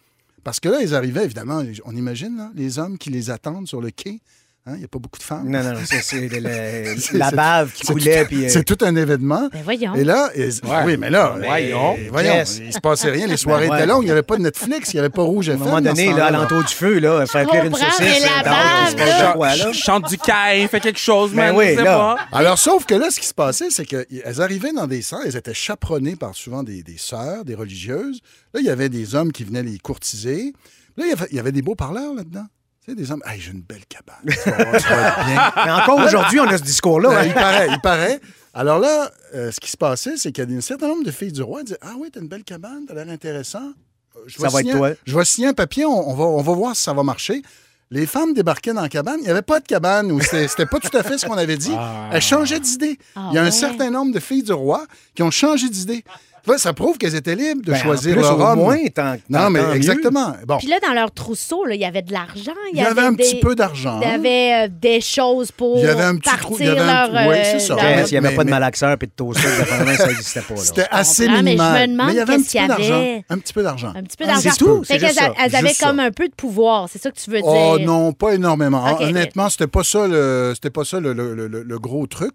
Speaker 8: Parce que là, elles arrivaient, évidemment, on imagine, là, les hommes qui les attendent sur le quai. Hein, Il n'y a pas beaucoup de femmes.
Speaker 2: Non, non, non, c'est- c'est le- le-
Speaker 8: C'est-
Speaker 2: la bave qui
Speaker 8: c'est
Speaker 2: coulait.
Speaker 8: tout-
Speaker 2: euh,
Speaker 8: C'est tout un événement.
Speaker 1: Ben voyons.
Speaker 8: Et là, et- oui, mais là,
Speaker 2: voyons.
Speaker 8: eh, voyons,
Speaker 2: Yes.
Speaker 8: il se passait rien. Les soirées
Speaker 2: Ben ouais.
Speaker 8: étaient longues. Il n'y avait pas de Netflix, il n'y avait pas Rouge
Speaker 2: à un moment donné, là, à l'entour du feu, là, faire cuire une saucisse.
Speaker 1: mais la bave,
Speaker 2: c'est pas
Speaker 1: là.
Speaker 2: de quoi, là.
Speaker 3: Ch- Chante du caïn, fait quelque chose,
Speaker 2: Ben
Speaker 3: man,
Speaker 2: oui,
Speaker 3: sais pas.
Speaker 8: Alors, sauf que là, ce qui se passait, c'est qu'elles arrivaient dans des sœurs, elles étaient chaperonnées par souvent des, des sœurs, des religieuses. Là, il y avait des hommes qui venaient les courtiser. Là, il y avait, il y avait des beaux parleurs là-dedans. Tu sais, des hommes, hey, j'ai une belle cabane. Bien.
Speaker 2: Mais encore aujourd'hui, on a ce discours-là.
Speaker 8: Ben,
Speaker 2: hein.
Speaker 8: il paraît, il paraît. Alors là, euh, ce qui se passait, c'est qu'il y a un certain nombre de filles du roi qui disaient Ah oui, t'as une belle cabane, t'as l'air intéressant. Euh, Je
Speaker 2: Ça va être
Speaker 8: un-
Speaker 2: toi.
Speaker 8: Je vais signer un papier, on, on va, on va voir si ça va marcher. Les femmes débarquaient dans la cabane. Il n'y avait pas de cabane ou c'était pas tout à fait ce qu'on avait dit. Elles changeaient d'idée.
Speaker 1: Ah
Speaker 8: Il y a un
Speaker 1: ouais.
Speaker 8: certain nombre de filles du roi qui ont changé d'idée. Là, ça prouve qu'elles étaient libres de
Speaker 2: Ben, en
Speaker 8: choisir
Speaker 2: plus,
Speaker 8: leur
Speaker 2: au
Speaker 8: homme.
Speaker 2: moins, tant-
Speaker 8: non, mais
Speaker 2: tant mieux.
Speaker 8: exactement. Bon,
Speaker 1: Puis là, dans leur trousseau, là, il y avait de l'argent.
Speaker 8: il y avait un
Speaker 1: des-
Speaker 8: petit peu d'argent.
Speaker 1: Il y avait euh, des choses pour
Speaker 8: Il y avait un petit
Speaker 1: partir
Speaker 8: trou- il y avait un-
Speaker 1: leur...
Speaker 8: oui,
Speaker 1: euh,
Speaker 8: c'est ça.
Speaker 1: leur-
Speaker 2: Yes, Il n'y avait
Speaker 8: Mais-
Speaker 2: pas de
Speaker 8: mais-
Speaker 2: malaxeur et de toaster. apparemment, ça n'existait pas.
Speaker 8: C'était assez
Speaker 1: comprends, mais je
Speaker 8: minimal.
Speaker 1: me demande
Speaker 8: il y avait un
Speaker 1: qu'est-ce
Speaker 8: petit
Speaker 1: qu'il y
Speaker 8: peu d'argent.
Speaker 1: avait.
Speaker 8: Un petit peu d'argent.
Speaker 1: Un petit peu
Speaker 2: Ah,
Speaker 1: d'argent.
Speaker 2: c'est tout,
Speaker 1: elles avaient comme un peu de pouvoir. C'est ça que tu veux dire?
Speaker 8: Oh non, pas énormément.
Speaker 1: Ok,
Speaker 8: Honnêtement, c'était pas ça le, c'était pas ça le, le- le- le gros truc.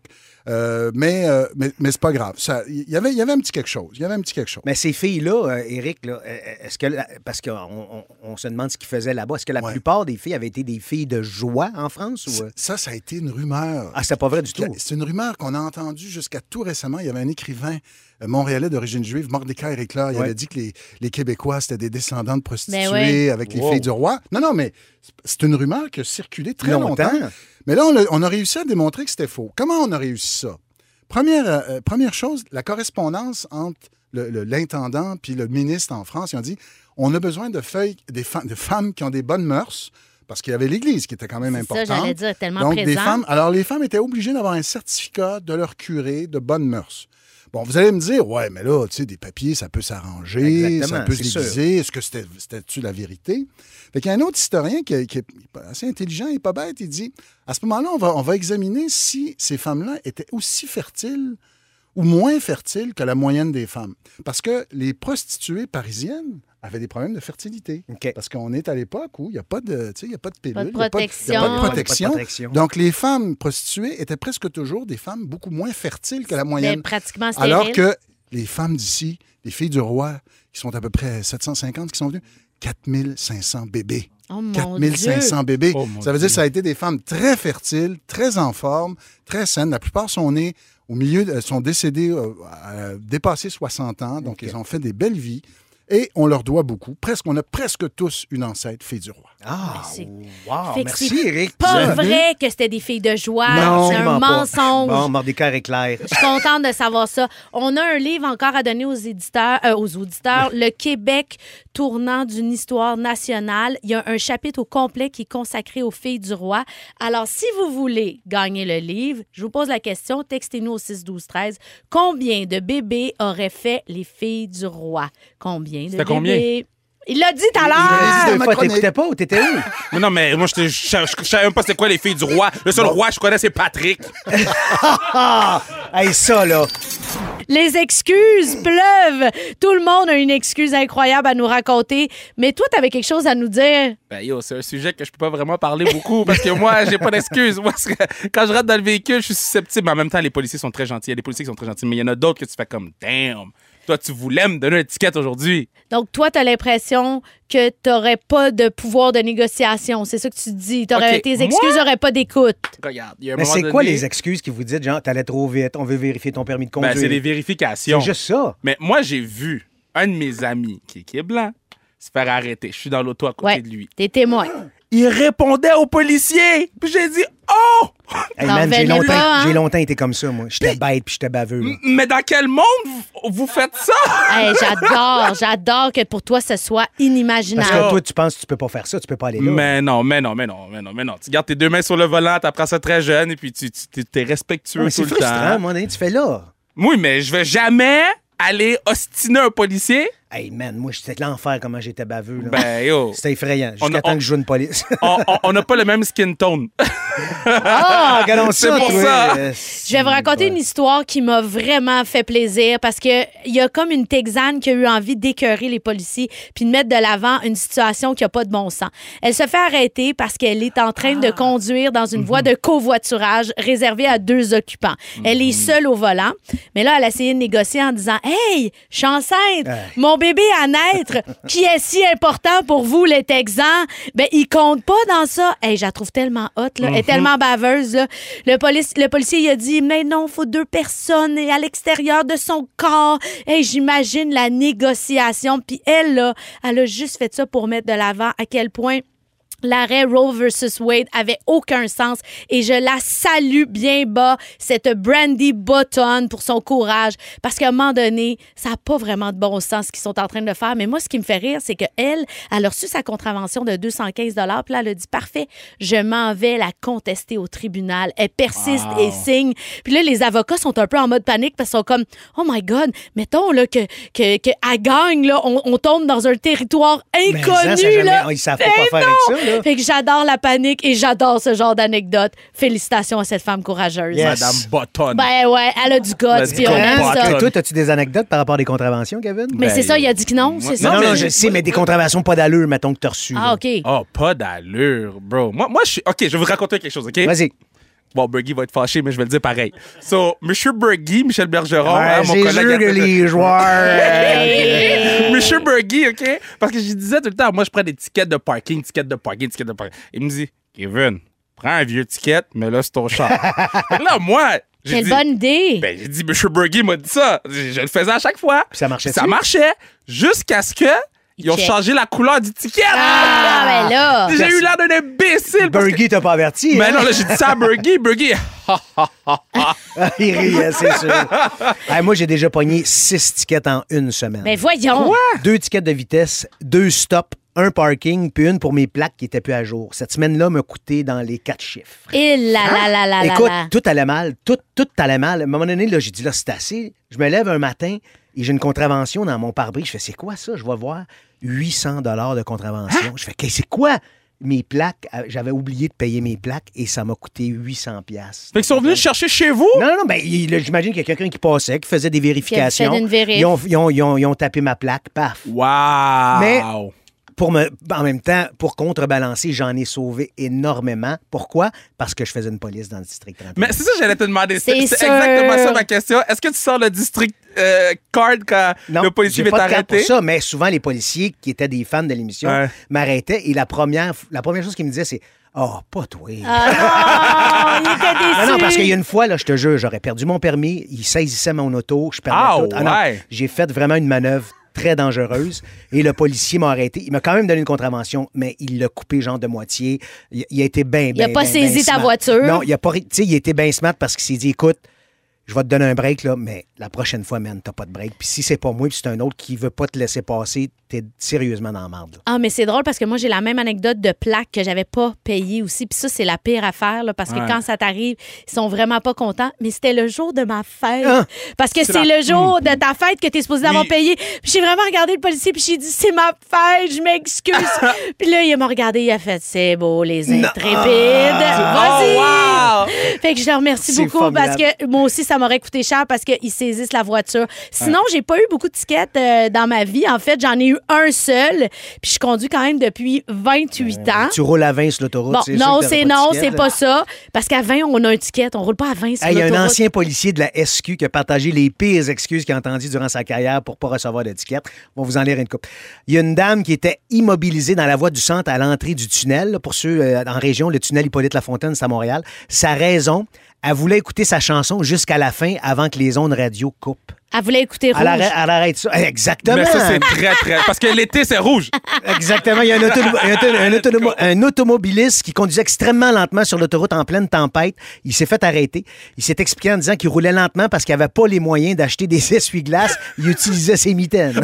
Speaker 8: Euh, mais, euh, mais, mais c'est pas grave. Ça- Il y avait, il y avait un petit quelque chose. Il y avait un petit quelque chose.
Speaker 2: Mais ces filles-là, euh, Éric, là, euh, est-ce que la- parce qu'on on, on se demande ce qu'ils faisaient là-bas, est-ce que la
Speaker 8: Ouais.
Speaker 2: plupart des filles avaient été des filles de joie en France ou euh?
Speaker 8: Ça, ça a été une rumeur.
Speaker 2: Ah, c'est pas vrai du tout.
Speaker 8: C'est une rumeur qu'on a entendue jusqu'à tout récemment. Il y avait un écrivain euh, montréalais d'origine juive, Mordecai Réclair. Il
Speaker 2: Ouais.
Speaker 8: avait dit que les, les Québécois, c'était des descendants de prostituées
Speaker 1: Ben ouais.
Speaker 8: avec les
Speaker 2: Wow.
Speaker 8: filles du roi. Non, non, mais c'est une rumeur qui a circulé très longtemps.
Speaker 2: Longtemps.
Speaker 8: Mais là, on a, on a réussi à démontrer que c'était faux. Comment on a réussi ça? Première, euh, première chose, la correspondance entre le- le- l'intendant puis le ministre en France, ils ont dit on a besoin de feuilles, des fa- de femmes qui ont des bonnes mœurs. Parce qu'il y avait l'Église qui était quand même
Speaker 1: C'est ça,
Speaker 8: importante.
Speaker 1: j'allais dire, tellement
Speaker 8: Donc, des femmes. Alors, les femmes étaient obligées d'avoir un certificat de leur curé de bonnes mœurs. Bon, vous allez me dire, ouais, mais là, tu sais, des papiers, ça peut s'arranger, ça peut se déguiser. Est-ce que c'était- c'était-tu la vérité? Fait qu'il y a un autre historien qui, est- qui est assez intelligent et pas bête. Il dit, à ce moment-là, on va, on va examiner si ces femmes-là étaient aussi fertiles ou moins fertiles que la moyenne des femmes. Parce que les prostituées parisiennes avaient des problèmes de fertilité. Parce qu'on est à l'époque où il n'y a pas de, tu sais, il y a pas de pilule, il a a pas
Speaker 1: protection.
Speaker 8: Donc, les femmes prostituées étaient presque toujours des femmes beaucoup moins fertiles que la moyenne.
Speaker 1: pratiquement stérile.
Speaker 8: Alors que les femmes d'ici, les filles du roi, qui sont à peu près 750 qui sont venues, 4500 bébés.
Speaker 1: Oh mon
Speaker 8: 4500 bébés.
Speaker 3: Oh,
Speaker 8: ça veut dire que ça a été des femmes très fertiles, très en forme, très saines. La plupart sont nées au milieu, de- sont décédées euh, à dépassé 60 ans, donc ils ont fait des belles vies. Et on leur doit beaucoup. Presque, on a presque tous une ancêtre fille du roi.
Speaker 2: Ah, wow,
Speaker 1: Fait que
Speaker 2: merci,
Speaker 1: c'est
Speaker 2: Eric.
Speaker 1: Pas
Speaker 8: Bienvenue.
Speaker 1: vrai que c'était des filles de joie.
Speaker 8: Non,
Speaker 1: c'est un mensonge.
Speaker 2: Bon, Mordecai est clair.
Speaker 1: Je suis contente de savoir ça. On a un livre encore à donner aux éditeurs, euh, aux auditeurs, Le Québec tournant d'une histoire nationale. Il y a un chapitre au complet qui est consacré aux filles du roi. Alors, si vous voulez gagner le livre, je vous pose la question, textez-nous au 6 12 13. Combien de bébés auraient fait les filles du roi? Combien? De
Speaker 3: C'était
Speaker 1: bébés
Speaker 3: combien?
Speaker 1: Il l'a dit tout à l'heure.
Speaker 2: Quoi,
Speaker 8: chronique.
Speaker 2: t'écoutais pas ou t'étais où?
Speaker 3: Mais non, mais moi, je, je, je- je savais même pas c'est quoi les filles du roi. Le seul roi que je connais, c'est Patrick.
Speaker 2: Ah! Hey, ça, là.
Speaker 1: Les excuses pleuvent. Tout le monde a une excuse incroyable à nous raconter. Mais toi, t'avais quelque chose à nous dire.
Speaker 3: Ben yo, c'est un sujet que je peux pas vraiment parler beaucoup parce que moi, j'ai pas d'excuses. Moi, c'est quand je rentre dans le véhicule, je suis susceptible. Mais en même temps, les policiers sont très gentils. Il y a des policiers qui sont très gentils, mais il y en a d'autres que tu fais comme damn. Toi, tu voulais me donner une étiquette aujourd'hui.
Speaker 1: Donc, toi, t'as l'impression que t'aurais pas de pouvoir de négociation. C'est ça que tu dis. T'aurais, tes excuses n'auraient pas d'écoute.
Speaker 3: Regarde, il y a un
Speaker 2: Mais c'est quoi les excuses que vous dites, genre, t'allais trop vite, on veut vérifier ton permis de
Speaker 3: Ben,
Speaker 2: conduire?
Speaker 3: c'est des vérifications.
Speaker 2: C'est juste ça.
Speaker 3: Mais moi, j'ai vu un de mes amis qui, qui est blanc se faire arrêter. Je suis dans l'auto à côté
Speaker 1: Ouais.
Speaker 3: de lui.
Speaker 1: T'es témoin.
Speaker 3: Il répondait aux policiers. Puis j'ai dit Oh!
Speaker 2: Hey, man, j'ai
Speaker 1: revenais
Speaker 2: longtemps,
Speaker 1: pas, hein?
Speaker 2: j'ai longtemps été comme ça, moi. J'étais bête puis j'étais baveux. là.
Speaker 3: Mais dans quel monde vous, vous faites ça?
Speaker 1: Hey, j'adore, j'adore que pour toi, ce soit
Speaker 2: Parce
Speaker 1: inimaginable.
Speaker 2: que toi, tu penses que tu peux pas faire ça, tu peux pas aller là.
Speaker 3: Mais non, mais non, mais non, mais non, mais non. Tu gardes tes deux mains sur le volant, t'apprends ça très jeune et puis tu, tu t'es respectueux
Speaker 2: Mais
Speaker 3: tout
Speaker 2: c'est
Speaker 3: le
Speaker 2: frustrant,
Speaker 3: temps.
Speaker 2: moi, hein, tu fais là.
Speaker 3: Oui, mais je vais jamais aller ostiner un policier.
Speaker 2: Hey, man, moi, c'était l'enfer comment j'étais baveux. Là.
Speaker 3: Ben, yo.
Speaker 2: C'était effrayant. Jusqu'à temps
Speaker 3: on-
Speaker 2: que je joue une police.
Speaker 3: on- n'a pas le même skin tone.
Speaker 2: ah, regardons ça,
Speaker 3: pour
Speaker 2: toi.
Speaker 3: ça.
Speaker 1: Je vais vous raconter une histoire qui m'a vraiment fait plaisir parce que il y a comme une Texane qui a eu envie d'écœurer les policiers puis de mettre de l'avant une situation qui a pas de bon sens. Elle se fait arrêter parce qu'elle est en train de conduire dans une voie de covoiturage réservée à deux occupants. Elle est seule au volant, mais là elle a essayé de négocier en disant "Hey, je suis enceinte, mon bébé à naître qui est si important pour vous les Texans, ben il compte pas dans ça." Hey, je la trouve tellement hot là, elle est tellement baveuse là. Le police le policier il a dit "Mais non, faut deux personnes et à l'extérieur de son corps." Hey, j'imagine la négociation puis elle là, elle a juste fait ça pour mettre de l'avant à quel point L'arrêt Roe versus Wade avait aucun sens et je la salue bien bas, cette Brandy Button, pour son courage. Parce qu'à un moment donné, ça n'a pas vraiment de bon sens ce qu'ils sont en train de faire. Mais moi, ce qui me fait rire, c'est qu'elle, elle a reçu sa contravention de 215 Puis là, elle a dit Parfait, je m'en vais la contester au tribunal. Elle persiste et signe. Puis là, les avocats sont un peu en mode panique parce qu'ils sont comme Oh my God, mettons là, que, que, que elle gagne, là, on, on tombe dans un territoire
Speaker 2: Mais ça,
Speaker 1: inconnu.
Speaker 2: ça jamais-
Speaker 1: là.
Speaker 2: ils savent pas quoi faire avec ça, là.
Speaker 1: Fait que j'adore la panique et j'adore ce genre d'anecdote. Félicitations à cette femme courageuse.
Speaker 2: Yes.
Speaker 3: Madame Button.
Speaker 1: Ben ouais, elle a du
Speaker 3: Let's
Speaker 1: puis on aime ça.
Speaker 2: Et toi, as-tu des anecdotes par rapport à des contraventions, Kevin?
Speaker 1: Mais
Speaker 3: Ben,
Speaker 1: c'est ça, il a dit que non,
Speaker 3: moi-
Speaker 1: c'est
Speaker 2: non,
Speaker 1: ça?
Speaker 2: non,
Speaker 1: mais-
Speaker 2: je sais, mais des contraventions pas d'allure, mettons, que t'as reçues.
Speaker 1: Ah,
Speaker 2: là.
Speaker 1: OK.
Speaker 3: Oh, pas d'allure, bro. Moi, moi je suis. OK, je vais vous raconter quelque chose, OK?
Speaker 2: Vas-y.
Speaker 3: Bon, Bergy va être fâché, mais je vais le dire pareil. So, Monsieur Bergy, Michel Bergeron,
Speaker 2: Ouais,
Speaker 3: hein, mon
Speaker 2: c'est
Speaker 3: collègue.
Speaker 2: que les joueurs...
Speaker 3: Monsieur Bergy, OK? Parce que je disais tout le temps, moi, je prends des tickets de parking, tickets de parking, tickets de parking. Il me dit, Kevin, prends un vieux ticket, mais là, c'est ton char. Là, moi, j'ai
Speaker 1: Quelle
Speaker 3: dit,
Speaker 1: bonne idée.
Speaker 3: ben, j'ai dit, Monsieur Bergy m'a dit ça. Je, je le faisais à chaque fois.
Speaker 2: Puis ça marchait-tu?
Speaker 3: Ça marchait jusqu'à ce que ils ont
Speaker 1: check.
Speaker 3: changé la couleur du ticket.
Speaker 1: ah, ben là.
Speaker 3: J'ai eu l'air d'un imbécile. parce que-
Speaker 2: t'a pas averti.
Speaker 3: mais
Speaker 2: hein?
Speaker 3: non, là, j'ai dit ça à Bergy. Bergy, ha, ha, ha, ha.
Speaker 2: Ah, il riait, c'est sûr. Ah, moi, j'ai déjà pogné six tickets en une semaine.
Speaker 1: Ben voyons.
Speaker 2: Deux tickets de vitesse, deux stops, un parking, puis une pour mes plaques qui étaient plus à jour. Cette semaine-là m'a coûté dans les quatre chiffres.
Speaker 1: Et là là là là là
Speaker 2: Écoute,
Speaker 1: là.
Speaker 2: tout allait mal. Tout, tout allait mal. À un moment donné, là, j'ai dit, là, c'est assez. Je me lève un matin et j'ai une contravention dans mon pare-brise. Je fais, c'est quoi ça? Je vais voir 800 dollars de contravention. Je fais, c'est quoi? Mes plaques, euh, j'avais oublié de payer mes plaques et ça m'a coûté 800 pièces.
Speaker 3: Fait qu'ils sont venus chercher chez vous?
Speaker 2: Non, non, non, ben, j'imagine qu'il y a quelqu'un qui passait, qui faisait des vérifications.
Speaker 1: Qui a fait une vérif.
Speaker 2: Ils ont, ils ont- ils ont- ils ont tapé ma plaque, paf.
Speaker 3: Wow!
Speaker 2: Mais- Pour me, en même temps, pour contrebalancer, j'en ai sauvé énormément. Pourquoi? Parce que je faisais une police dans le district 31.
Speaker 3: Mais c'est ça que j'allais te demander.
Speaker 1: C'est
Speaker 3: exactement ça ma question. Est-ce que tu sors le district euh, card quand
Speaker 2: Non,
Speaker 3: le policier
Speaker 2: j'ai
Speaker 3: va
Speaker 2: pas de carte
Speaker 3: t'arrêter?
Speaker 2: pour ça, mais souvent les policiers qui étaient des fans de l'émission
Speaker 3: Ouais.
Speaker 2: m'arrêtaient et la première, la première chose qu'ils me disaient, c'est Oh, pas toi.
Speaker 1: Ah non, il était déçu.
Speaker 2: Non, non, parce qu'il y a une fois, là, je te jure, j'aurais perdu mon permis, ils saisissaient mon auto, je perdais
Speaker 3: Ah,
Speaker 2: tout. non,
Speaker 3: ouais.
Speaker 2: j'ai fait vraiment une manœuvre très dangereuse et le policier m'a arrêté. Il m'a quand même donné une contravention, mais il l'a coupé genre de moitié. Il, il a été bien, bien,
Speaker 1: a pas
Speaker 2: bien,
Speaker 1: saisi ta
Speaker 2: smart.
Speaker 1: voiture?
Speaker 2: Non, il a pas... Tu sais, il était bien smart parce qu'il s'est dit, écoute, je vais te donner un break, là, mais la prochaine fois, man, t'as pas de break. Puis si c'est pas moi, puis c'est un autre qui veut pas te laisser passer, t'es sérieusement dans la marde. là.
Speaker 1: Ah, mais c'est drôle parce que moi, j'ai la même anecdote de plaque que j'avais pas payée aussi. Puis ça, c'est la pire affaire, là, parce que quand ça t'arrive, ils sont vraiment pas contents. Mais c'était le jour de ma fête.
Speaker 2: Ah!
Speaker 1: parce que
Speaker 3: C'est la-
Speaker 1: le jour de ta fête que tu es supposé avoir
Speaker 3: Oui.
Speaker 1: payé. Puis j'ai vraiment regardé le policier, puis j'ai dit, c'est ma fête, je m'excuse. puis là, il m'a regardé, il a fait, c'est beau, les intrépides. Vas-y!
Speaker 3: Oh, wow!
Speaker 1: Fait que je te remercie beaucoup
Speaker 2: formidable.
Speaker 1: parce que moi aussi, ça m'aurait coûté cher parce qu'ils saisissent la voiture. Sinon, j'ai pas eu beaucoup de tickets euh, dans ma vie. En fait, j'en ai eu un seul. Puis je conduis quand même depuis 28 ans.
Speaker 2: Tu roules à 20 sur l'autoroute.
Speaker 1: Bon, non, c'est non, c'est pas ça. Parce qu'à 20, on a un ticket. On roule pas à 20 sur
Speaker 2: Hey, Il y a un
Speaker 1: l'autoroute.
Speaker 2: ancien policier de la SQ qui a partagé les pires excuses qu'il a entendues durant sa carrière pour pas recevoir de ticket. On va vous en lire une coupe. Il y a une dame qui était immobilisée dans la voie du centre à l'entrée du tunnel. là, Pour ceux euh, en région, le tunnel Hippolyte-Lafontaine, c'est à Montréal. Sa raison, saison elle voulait écouter sa chanson jusqu'à la fin avant que les ondes radio coupent.
Speaker 1: Elle voulait écouter Rouge.
Speaker 2: Elle arrête, elle arrête ça. Exactement.
Speaker 3: Mais ça, c'est très, très. Parce que l'été, c'est rouge.
Speaker 2: Exactement. Il y a un, auto- un auto- un automo- un automobiliste qui conduisait extrêmement lentement sur l'autoroute en pleine tempête. Il s'est fait arrêter. Il s'est expliqué en disant qu'il roulait lentement parce qu'il n'avait pas les moyens d'acheter des essuie-glaces. Il utilisait ses mitaines.
Speaker 1: Ben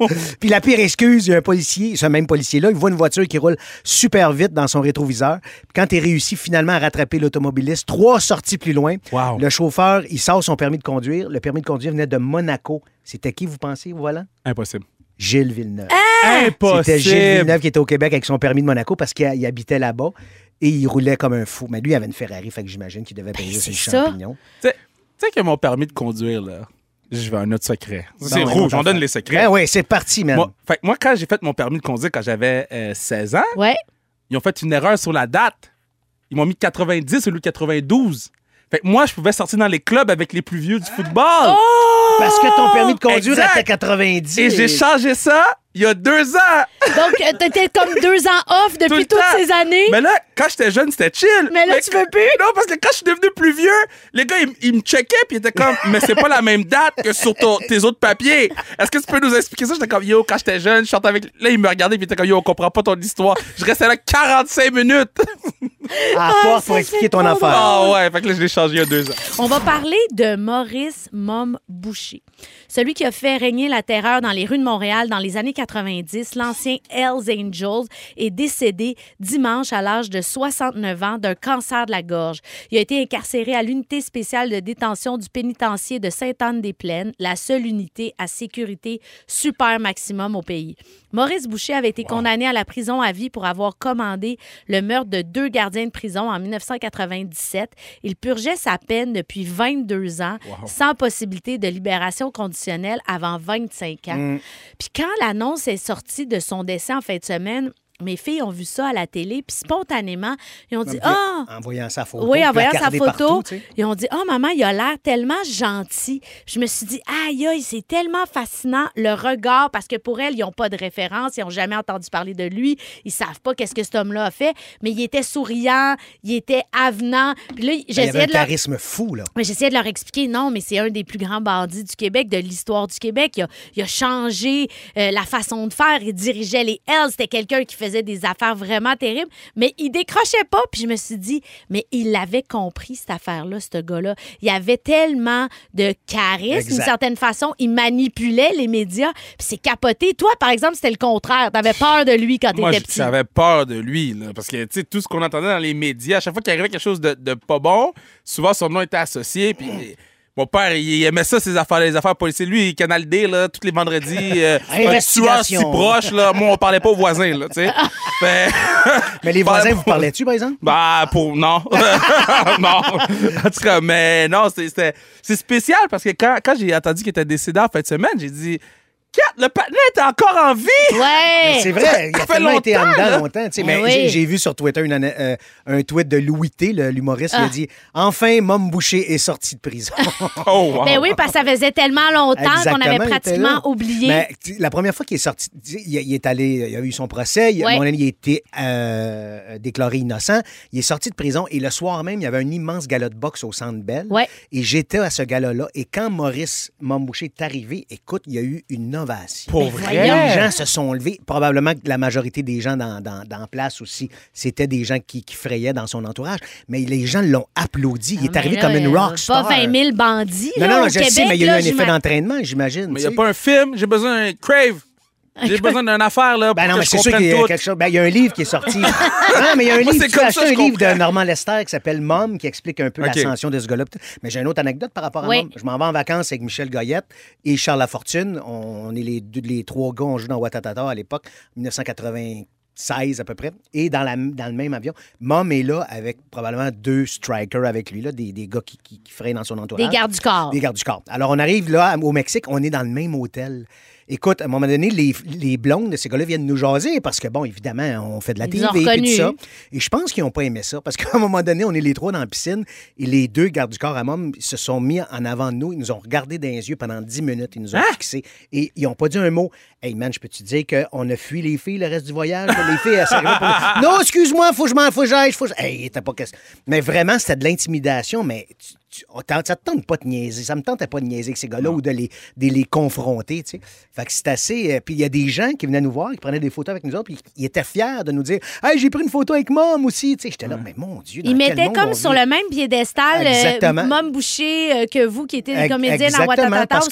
Speaker 1: non!
Speaker 2: Puis la pire excuse, il y a un policier, ce même policier-là, il voit une voiture qui roule super vite dans son rétroviseur. Puis quand il réussit finalement à rattraper l'automobiliste, trois sorties plus loin,
Speaker 3: Wow.
Speaker 2: le chauffeur, il sort son permis de conduire. Le permis de conduire venait de Monaco. C'était qui, vous pensez, voilà?
Speaker 3: Impossible.
Speaker 2: Gilles Villeneuve.
Speaker 3: Impossible.
Speaker 2: C'était Gilles Villeneuve qui était au Québec avec son permis de Monaco parce qu'il il habitait là-bas et il roulait comme un fou. Mais lui, il avait une Ferrari, fait que j'imagine qu'il devait payer
Speaker 1: Ben,
Speaker 2: ses
Speaker 1: c'est ça.
Speaker 2: champignons.
Speaker 3: Tu sais- que mon permis de conduire, là, je vais un autre secret. C'est rouge, on donne les secrets.
Speaker 2: Ben oui, c'est parti, man.
Speaker 3: Moi, fait que moi, quand j'ai fait mon permis de conduire quand j'avais euh, 16 ans,
Speaker 1: Ouais.
Speaker 3: ils ont fait une erreur sur la date. Ils m'ont mis 90 au lieu de 92. Fait que moi, je pouvais sortir dans les clubs avec les plus vieux du football.
Speaker 2: Parce que ton permis de conduire
Speaker 3: Exact.
Speaker 2: était 90.
Speaker 3: Et j'ai changé ça il y a deux ans.
Speaker 1: Donc, euh, t'étais comme deux ans off depuis toutes
Speaker 3: temps.
Speaker 1: ces années?
Speaker 3: Mais là, quand j'étais jeune, c'était chill.
Speaker 1: Mais là, tu veux plus?
Speaker 3: Non, parce que quand je suis devenu plus vieux, les gars, ils, ils me checkaient puis ils étaient comme, mais c'est pas la même date que sur ton- tes autres papiers. Est-ce que tu peux nous expliquer ça? J'étais comme, yo, quand j'étais jeune, je sortais avec. Là, ils me regardaient puis ils étaient comme, yo, on comprend pas ton histoire. Je restais là 45 minutes.
Speaker 2: À la porte pour expliquer ton affaire.
Speaker 3: Ah ouais, fait que là, je l'ai changé il y a deux ans.
Speaker 1: On va parler de Maurice Mom Boucher. Celui qui a fait régner la terreur dans les rues de Montréal dans les années 90, l'ancien Hells Angels est décédé dimanche à l'âge de 69 ans d'un cancer de la gorge. Il a été incarcéré à l'unité spéciale de détention du pénitencier de Sainte-Anne-des-Plaines, la seule unité à sécurité super maximum au pays. Maurice Boucher avait été condamné à la prison à vie pour avoir commandé le meurtre de deux gardiens de prison en 1997. Il purgeait sa peine depuis 22 ans, sans possibilité de libération conditionnelle avant 25 ans. Puis quand l'annonce est sortie de son décès en fin de semaine, mes filles ont vu ça à la télé, puis spontanément, ils ont dit Ah!
Speaker 2: En voyant sa photo.
Speaker 1: Oui, en voyant sa photo,
Speaker 2: partout, tu sais.
Speaker 1: ils ont dit Oh, maman, il a l'air tellement gentil. Je me suis dit Aïe, aïe, c'est tellement fascinant le regard, parce que pour elles, ils n'ont pas de référence, ils n'ont jamais entendu parler de lui, ils savent pas qu'est-ce que cet homme-là a fait, mais il était souriant, il était avenant. Puis là,
Speaker 2: Ben,
Speaker 1: j'essayais
Speaker 2: avait un
Speaker 1: de leur
Speaker 2: charisme fou, là.
Speaker 1: mais j'essayais de leur expliquer, non, mais c'est un des plus grands bandits du Québec, de l'histoire du Québec. Il a, il a changé euh, la façon de faire. Il dirigeait les Hells. C'était quelqu'un qui faisait faisait des affaires vraiment terribles, mais il décrochait pas. Puis je me suis dit, mais il avait compris cette affaire-là, ce gars-là. Il avait tellement de charisme, d'une certaine façon. Il manipulait les médias. Puis c'est capoté. Toi, par exemple, c'était le contraire. T'avais peur de lui quand t'étais petit.
Speaker 3: j'avais peur de lui, là, parce que, tu sais, tout ce qu'on entendait dans les médias, à chaque fois qu'il arrivait quelque chose de, de pas bon, souvent son nom était associé, puis mon père, il aimait ça, ces affaires, les affaires policières. Lui, Canal D, là, tous les vendredis, euh, un tueur si proche, là, moi, on parlait pas aux voisins, là, tu sais. Fait-
Speaker 2: Mais les voisins, vous parlaient-tu, par exemple?
Speaker 3: Bah, pour. Non. non. En tout cas, mais non, c'est spécial parce que quand, quand j'ai entendu qu'il était décédé en fin de semaine, j'ai dit. Le patinet est encore en vie!
Speaker 1: Ouais!
Speaker 2: C'est vrai, il a
Speaker 3: fait
Speaker 2: tellement été en
Speaker 3: longtemps,
Speaker 2: dedans
Speaker 3: là.
Speaker 2: longtemps. tu sais,
Speaker 1: Mais
Speaker 2: mais
Speaker 1: oui.
Speaker 2: j'ai- vu sur Twitter une euh, un tweet de Louis T, le- l'humoriste, il
Speaker 1: Ah.
Speaker 2: a dit Enfin, Mom Boucher est sorti de prison.
Speaker 3: Oh, wow.
Speaker 1: Ben oui, parce que ça faisait tellement longtemps qu'on avait pratiquement
Speaker 2: là.
Speaker 1: oublié.
Speaker 2: Mais sais, la première fois qu'il est sorti, il, il est allé, il a eu son procès. il-
Speaker 1: Ouais.
Speaker 2: Mon ami il a été euh, déclaré innocent. Il est sorti de prison et le soir même, il y avait un immense gala de boxe au Centre Bell.
Speaker 1: Ouais.
Speaker 2: Et j'étais à ce gala-là. Et quand Maurice Momboucher est arrivé, écoute, il y a eu une ovation.
Speaker 3: Pour vrai?
Speaker 2: Les gens se sont levés. Probablement que la majorité des gens dans, dans, dans place aussi, c'était des gens qui, qui frayaient dans son entourage. Mais les gens l'ont applaudi. Il est
Speaker 1: Mais
Speaker 2: arrivé
Speaker 1: là,
Speaker 2: comme une rock star.
Speaker 1: Pas 20 000 bandits.
Speaker 2: Non,
Speaker 1: là,
Speaker 2: non,
Speaker 1: au
Speaker 2: je
Speaker 1: Québec,
Speaker 2: sais, mais il y a eu
Speaker 1: là,
Speaker 2: un effet d'entraînement, j'imagine.
Speaker 3: Mais il n'y a pas un film, j'ai besoin d'un crave. J'ai besoin d'une affaire, là, pour
Speaker 2: Ben non,
Speaker 3: que
Speaker 2: mais
Speaker 3: je
Speaker 2: c'est sûr qu'il y a
Speaker 3: tout.
Speaker 2: quelque chose. Ben, il y a un livre qui est sorti. non, mais il y a un
Speaker 3: Moi,
Speaker 2: livre. Tu as acheté un livre de. Normand Lester qui s'appelle Mom, qui explique un peu
Speaker 3: OK.
Speaker 2: l'ascension de ce gars-là. Mais j'ai une autre anecdote par rapport à
Speaker 1: Oui.
Speaker 2: Mom. Je m'en vais en vacances avec Michel Goyette et Charles Lafortune. On est les, deux, les trois gars, on joue dans Watatata à l'époque, 1996 à peu près. Et dans, la, dans le même avion, Mom est là avec probablement deux strikers avec lui, là, des, des gars qui, qui, qui frayent dans son entourage.
Speaker 1: Des gardes du corps.
Speaker 2: Des gardes du corps. Alors, on arrive là au Mexique, on est dans le même hôtel. Écoute, à un moment donné, les, les blondes de ces gars-là viennent nous jaser parce que, bon, évidemment, on fait de la
Speaker 1: Ils
Speaker 2: TV et tout ça. Et je pense qu'ils n'ont pas aimé ça parce qu'à un moment donné, on est les trois dans la piscine et les deux gardes du corps à môme se sont mis en avant de nous. Ils nous ont regardé dans les yeux pendant 10 minutes. Ils nous ont fixés et ils n'ont pas dit un mot. Hey man, je peux te dire qu'on a fui les filles le reste du voyage? Les filles, elles pour Non, excuse-moi, faut que je m'en faut que j'aille. Faut que je- Hey, t'as pas question. Mais vraiment, c'était de l'intimidation, mais tu- tu- ça te tente pas de niaiser. Ça me tentait pas de niaiser avec ces gars-là ou de les, de les confronter, tu sais. Fait que c'est assez. euh, puis il y a des gens qui venaient nous voir, qui prenaient des photos avec nous autres, puis ils étaient fiers de nous dire Hey, j'ai pris une photo avec Mom aussi, tu sais. J'étais là, mais mon Dieu. dans
Speaker 1: Il
Speaker 2: quel
Speaker 1: mettait
Speaker 2: monde
Speaker 1: comme sur le même piédestal euh. Mom Boucher euh, que vous qui étiez comédiennes en
Speaker 2: que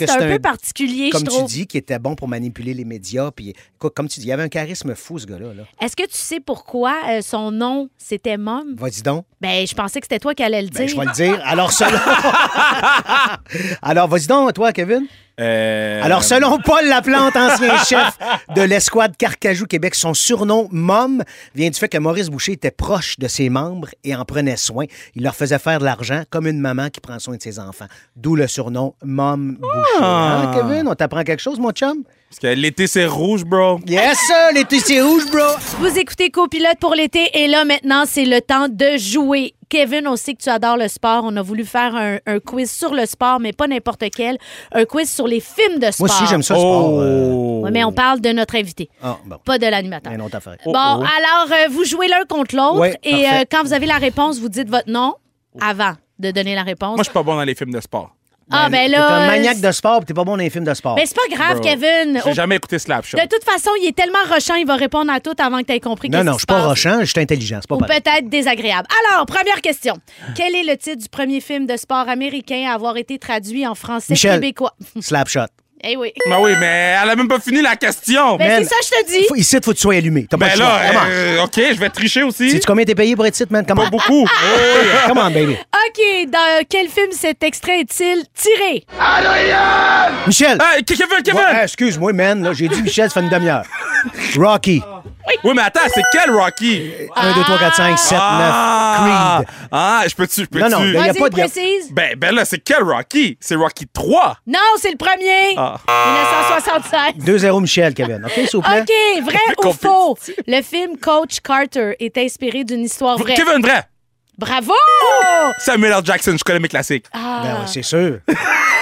Speaker 1: C'est un
Speaker 2: c'est
Speaker 1: peu
Speaker 2: un-
Speaker 1: particulier,
Speaker 2: Comme
Speaker 1: je
Speaker 2: tu
Speaker 1: trouve.
Speaker 2: dis, qui était bon pour manipuler les médias. Puis, comme tu dis, il y avait un charisme fou, ce gars-là. Là.
Speaker 1: Est-ce que tu sais pourquoi euh, son nom, c'était Mom?
Speaker 2: Vas-y donc.
Speaker 1: Ben, je pensais que c'était toi qui allais le
Speaker 2: Ben, je
Speaker 1: dire.
Speaker 2: vais le dire. Alors, selon. Alors, vas-y donc, toi, Kevin.
Speaker 3: Euh,
Speaker 2: Alors, selon Paul Laplante, ancien chef de l'escouade Carcajou Québec, son surnom Mom vient du fait que Maurice Boucher était proche de ses membres et en prenait soin. Il leur faisait faire de l'argent comme une maman qui prend soin de ses enfants. D'où le surnom Mom Boucher.
Speaker 3: Ah.
Speaker 2: Hein, Kevin, on t'apprend quelque chose, mon chum?
Speaker 3: Parce que l'été, c'est rouge, bro.
Speaker 2: Yes, sir, les tissus rouges, bro.
Speaker 1: Vous écoutez Copilote pour l'été et là, maintenant, c'est le temps de jouer. Kevin, on sait que tu adores le sport. On a voulu faire un, un quiz sur le sport, mais pas n'importe quel. Un quiz sur les films de sport.
Speaker 2: Moi aussi, j'aime ça, le sport. euh.
Speaker 3: Oh.
Speaker 1: Ouais, mais on parle de notre invité,
Speaker 2: Ah, bon.
Speaker 1: pas de l'animateur.
Speaker 2: Une autre affaire.
Speaker 1: Bon, alors, euh, vous jouez l'un contre l'autre
Speaker 2: Ouais,
Speaker 1: et euh, quand vous avez la réponse, vous dites votre nom avant de donner la réponse.
Speaker 3: Moi, je suis pas bon dans les films de sport.
Speaker 1: Ah, ben
Speaker 2: T'es
Speaker 1: là.
Speaker 2: un
Speaker 1: euh,
Speaker 2: maniaque de sport, puis t'es pas bon dans les films de sport.
Speaker 1: Mais c'est pas grave,
Speaker 3: Bro.
Speaker 1: Kevin.
Speaker 3: J'ai
Speaker 1: Au-
Speaker 3: jamais écouté Slapshot.
Speaker 1: De toute façon, il est tellement rochant, il va répondre à tout avant que tu aies compris
Speaker 2: non,
Speaker 1: qu'est-ce
Speaker 2: non,
Speaker 1: qui
Speaker 2: je
Speaker 1: se
Speaker 2: suis pas
Speaker 1: passe.
Speaker 2: rochant, je suis intelligent. C'est pas
Speaker 1: Ou
Speaker 2: pareil.
Speaker 1: peut-être désagréable. Alors, première question. Quel est le titre du premier film de sport américain à avoir été traduit en français
Speaker 2: Michel.
Speaker 1: québécois?
Speaker 2: Slapshot.
Speaker 1: Eh oui.
Speaker 3: Ben oui, mais elle a même pas fini la question.
Speaker 1: Ben,
Speaker 2: Man.
Speaker 1: c'est ça, je te dis.
Speaker 2: Faut- ici, il faut que tu sois allumé. T'as pas
Speaker 3: Ben
Speaker 2: le choix.
Speaker 3: là,
Speaker 2: Come on.
Speaker 3: euh, OK, je vais tricher aussi.
Speaker 2: Sais-tu combien t'es payé pour être site, man? Comment?
Speaker 3: Pas beaucoup.
Speaker 2: Come on, baby.
Speaker 1: OK, dans quel film cet extrait est-il tiré?
Speaker 2: Michel.
Speaker 3: Hey, Kevin, Kevin!
Speaker 2: Ouais, hey, excuse-moi, man. là, J'ai dit Michel, ça fait une demi-heure. Rocky.
Speaker 3: Oui, mais attends, c'est quel Rocky?
Speaker 2: 1, 2, 3, 4, 5, 7, 9.
Speaker 3: Ah,
Speaker 2: Creed.
Speaker 3: Ah, je peux-tu, je peux-tu?
Speaker 2: Non, non, il y a
Speaker 1: Vas-y,
Speaker 2: pas de.
Speaker 1: précise.
Speaker 3: Ben, ben là, c'est quel Rocky? C'est Rocky 3.
Speaker 1: Non, c'est le premier.
Speaker 3: Ah.
Speaker 1: 1976.
Speaker 2: 2-0 Michel, Kevin. OK, s'il vous plaît?
Speaker 1: OK, vrai ou faux? Le film Coach Carter est inspiré d'une histoire vraie.
Speaker 3: Kevin, vrai.
Speaker 1: Bravo!
Speaker 3: Samuel L. Jackson, je connais mes classiques.
Speaker 1: Ah.
Speaker 2: Ben oui, c'est sûr.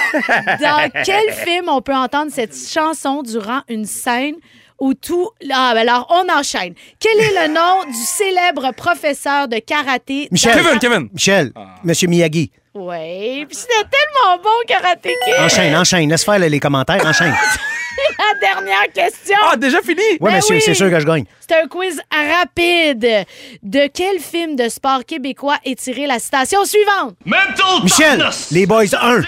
Speaker 1: Dans quel film on peut entendre cette chanson durant une scène où tout... Ah, ben alors, on enchaîne. Quel est le nom du célèbre professeur de karaté?
Speaker 2: Michel.
Speaker 3: Kevin, Kevin.
Speaker 2: Michel, Monsieur Miyagi.
Speaker 1: Oui, puis c'était tellement bon, Karaté Kid.
Speaker 2: Enchaîne, enchaîne. Laisse faire les commentaires. Enchaîne.
Speaker 1: la dernière question.
Speaker 3: Ah, déjà fini?
Speaker 2: Oui,
Speaker 1: Ben
Speaker 2: monsieur,
Speaker 1: oui.
Speaker 2: c'est sûr que je gagne.
Speaker 1: C'est un quiz rapide. De quel film de sport québécois est tirée la citation suivante?
Speaker 2: Michel, les Boys 1.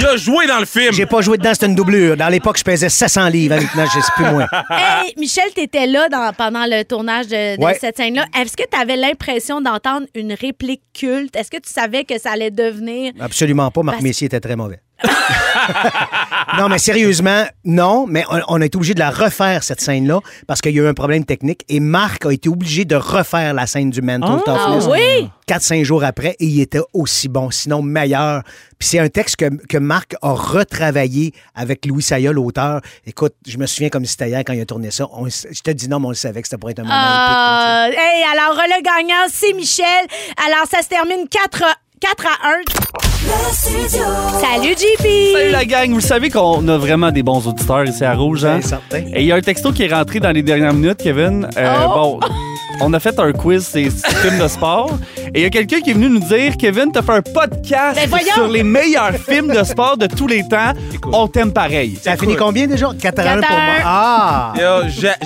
Speaker 3: Il a joué dans le film.
Speaker 2: J'ai pas joué dedans, c'était une doublure. Dans l'époque, je pesais 700 livres. Maintenant, je sais plus moins.
Speaker 1: Hey, Michel, t'étais là dans- pendant le tournage de, de
Speaker 2: Ouais.
Speaker 1: cette scène-là. Est-ce que tu avais l'impression d'entendre une réplique culte? Est-ce que tu savais que ça allait devenir...
Speaker 2: Absolument pas. Marc
Speaker 1: Parce-
Speaker 2: Messier était très mauvais. non, mais sérieusement, non. Mais on, on a été obligé de la refaire, cette scène-là, parce qu'il y a eu un problème technique. Et Marc a été obligé de refaire la scène du Mental
Speaker 1: Ah
Speaker 2: Toughness.
Speaker 1: oui?
Speaker 2: 4-5 jours après, et il était aussi bon, sinon meilleur. Puis c'est un texte que, que Marc a retravaillé avec Louis Saya, l'auteur. Écoute, je me souviens comme si c'était hier quand il a tourné ça. On- je te dis non, mais on le savait que c'était pour être un moment
Speaker 1: Ah, hey, alors le gagnant, c'est Michel. Alors, ça se termine 4 à, 4 à 1. Salut, JP!
Speaker 9: Salut la gang, vous savez qu'on a vraiment des bons auditeurs ici à Rouge, hein?
Speaker 2: Certain.
Speaker 9: Et il y a un texto qui est rentré dans les dernières minutes, Kevin. Euh,
Speaker 1: Oh!
Speaker 9: Bon, on a fait un quiz, c'est c'est films de sport. Et il y a quelqu'un qui est venu nous dire, Kevin, t'as fait un podcast
Speaker 1: Ben
Speaker 9: sur les meilleurs films de sport de tous les temps. On t'aime pareil.
Speaker 2: Ça a fini combien déjà? 4 à 1 pour moi. Ah!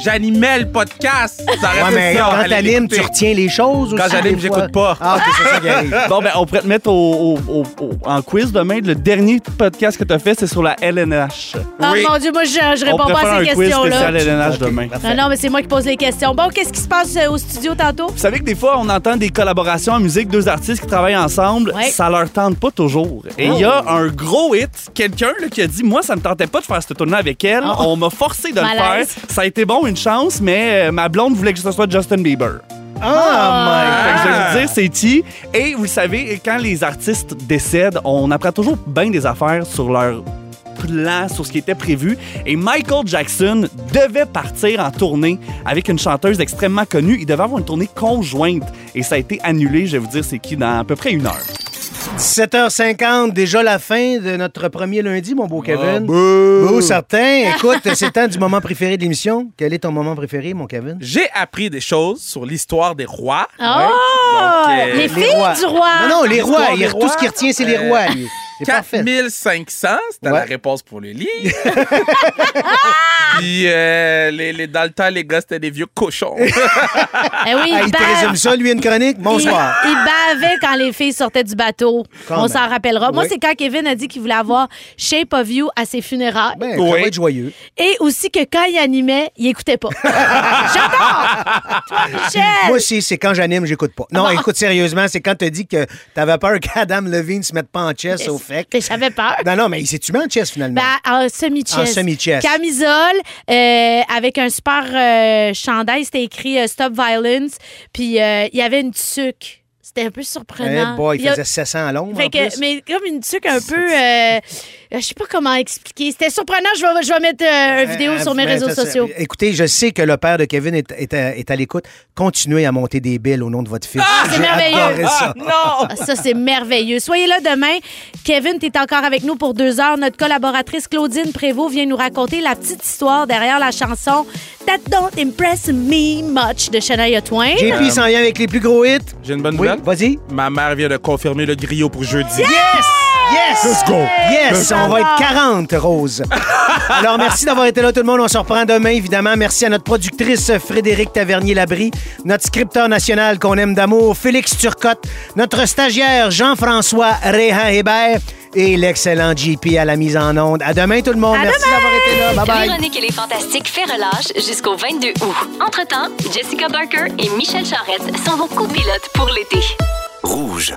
Speaker 3: J'animais le podcast. Ça
Speaker 2: Ouais, mais
Speaker 3: ça,
Speaker 2: quand t'animes, tu retiens les choses
Speaker 3: Quand j'anime, j'écoute pas.
Speaker 2: Ah, ok, c'est ça qui arrive.
Speaker 9: Bon, ben, on pourrait te mettre au, au- au- au- en quiz demain. Le dernier podcast que t'as fait, c'est sur la LNH.
Speaker 1: Oh
Speaker 3: Oui.
Speaker 1: mon Dieu, moi, je, je
Speaker 9: on
Speaker 1: réponds
Speaker 9: pourrait
Speaker 1: pas
Speaker 9: faire
Speaker 1: à
Speaker 9: un
Speaker 1: ces
Speaker 9: quiz
Speaker 1: questions-là.
Speaker 9: spécial LNH demain.
Speaker 2: parfait.
Speaker 1: Non, non, mais c'est moi qui pose les questions. Bon, qu'est-ce qui se passe euh, au studio tantôt?
Speaker 9: Vous savez que des fois, on entend des collaborations en musique, deux artistes qui travaillent ensemble,
Speaker 1: Ouais.
Speaker 9: ça leur tente pas toujours. Et il y a un gros hit, quelqu'un là, qui a dit Moi, ça me tentait pas de faire ce tournoi avec elle.
Speaker 1: Oh.
Speaker 9: On m'a forcé de le faire. Ça a été bon, une chance, mais euh, ma blonde voulait que ce soit Justin Bieber.
Speaker 2: Ah,
Speaker 9: Fait que je vais
Speaker 3: Ah.
Speaker 9: vous dire, c'est qui. Et vous le savez, quand les artistes décèdent, on apprend toujours bien des affaires sur leur plan, sur ce qui était prévu. Et Michael Jackson devait partir en tournée avec une chanteuse extrêmement connue. Il devait avoir une tournée conjointe. Et ça a été annulé, je vais vous dire, c'est qui, dans à peu près une heure.
Speaker 2: 17h50, déjà la fin de notre premier lundi, mon beau Kevin.
Speaker 3: bouh.
Speaker 2: Bouh, certain. Écoute, c'est le temps du moment préféré de l'émission. Quel est ton moment préféré, mon Kevin?
Speaker 3: J'ai appris des choses sur l'histoire des rois.
Speaker 1: Oh!
Speaker 3: Donc, euh,
Speaker 1: les
Speaker 3: les
Speaker 1: filles
Speaker 2: rois.
Speaker 1: du roi!
Speaker 2: Non, non, les rois. Tout ce qui retient, c'est les
Speaker 3: euh,
Speaker 2: rois.
Speaker 3: 4500, c'était
Speaker 2: Ouais.
Speaker 3: la réponse pour le lit. Puis euh, les, les, dans le temps, les gars, c'était des vieux cochons.
Speaker 1: Eh oui,
Speaker 2: Ah,
Speaker 1: il,
Speaker 2: te résume ça, lui, une chronique? Bonsoir.
Speaker 1: Il, il bavait quand les filles sortaient du bateau.
Speaker 2: Quand
Speaker 1: On s'en rappellera. Moi, c'est quand Kevin a dit qu'il voulait avoir Shape of You à ses funérailles.
Speaker 2: Ben, ça
Speaker 3: Oui.
Speaker 2: va être joyeux.
Speaker 1: Et aussi que quand il animait, il écoutait pas. J'adore! Toi, Michel!
Speaker 2: Moi aussi, c'est quand j'anime, j'écoute pas. Non, écoute, sérieusement, c'est quand t'as dit que t'avais peur qu'Adam Levine se mette pas en chess au fait.
Speaker 1: Mais J'avais peur.
Speaker 2: Non, non, mais il s'est tué en chess, finalement.
Speaker 1: Ben, en semi-chess.
Speaker 2: En semi-chess.
Speaker 1: Camisole, euh, avec un super euh, chandail, c'était écrit euh, Stop Violence. Puis euh, il y avait une tuque. C'était un peu
Speaker 2: Eh
Speaker 1: surprenant.
Speaker 2: boy, il
Speaker 1: a-
Speaker 2: faisait 700 à l'ombre,
Speaker 1: Fait
Speaker 2: en
Speaker 1: que-
Speaker 2: plus.
Speaker 1: mais comme une tuque un peu. Euh, je sais pas comment expliquer. C'était surprenant. Je vais, je vais mettre euh, une vidéo
Speaker 2: Euh,
Speaker 1: sur mes
Speaker 2: ben,
Speaker 1: réseaux sociaux.
Speaker 2: Écoutez, je sais que le père de Kevin est, est à, est à l'écoute. Continuez à monter des billes au nom de votre fils.
Speaker 1: c'est
Speaker 2: J'ai
Speaker 1: merveilleux.
Speaker 2: ça.
Speaker 3: non!
Speaker 1: Ah, Ça, c'est merveilleux. Soyez là demain. Kevin, tu es encore avec nous pour deux heures. Notre collaboratrice Claudine Prévost vient nous raconter la petite histoire derrière la chanson That Don't Impress Me Much de Shania Twain.
Speaker 2: JP s'en vient avec les plus gros hits.
Speaker 3: J'ai une bonne
Speaker 2: Oui,
Speaker 3: nouvelle.
Speaker 2: vas-y.
Speaker 3: Ma mère vient de confirmer le griot pour jeudi.
Speaker 2: Yes! Yes! Let's go! Yes! On va être 40, Rose. Alors, merci d'avoir été là, tout le monde. On se reprend demain, évidemment. Merci à notre productrice Frédéric Tavernier-Labrie, notre scripteur national qu'on aime d'amour, Félix Turcotte, notre stagiaire Jean-François Réhan Hébert et l'excellent JP à la mise en onde. À demain, tout le monde.
Speaker 1: À
Speaker 2: merci
Speaker 1: demain!
Speaker 2: d'avoir été là. Bye-bye.
Speaker 5: Véronique et les Fantastiques fait relâche jusqu'au 22 août. Entre-temps, Jessica Barker et Michel Charette sont vos copilotes pour l'été.
Speaker 7: Rouge.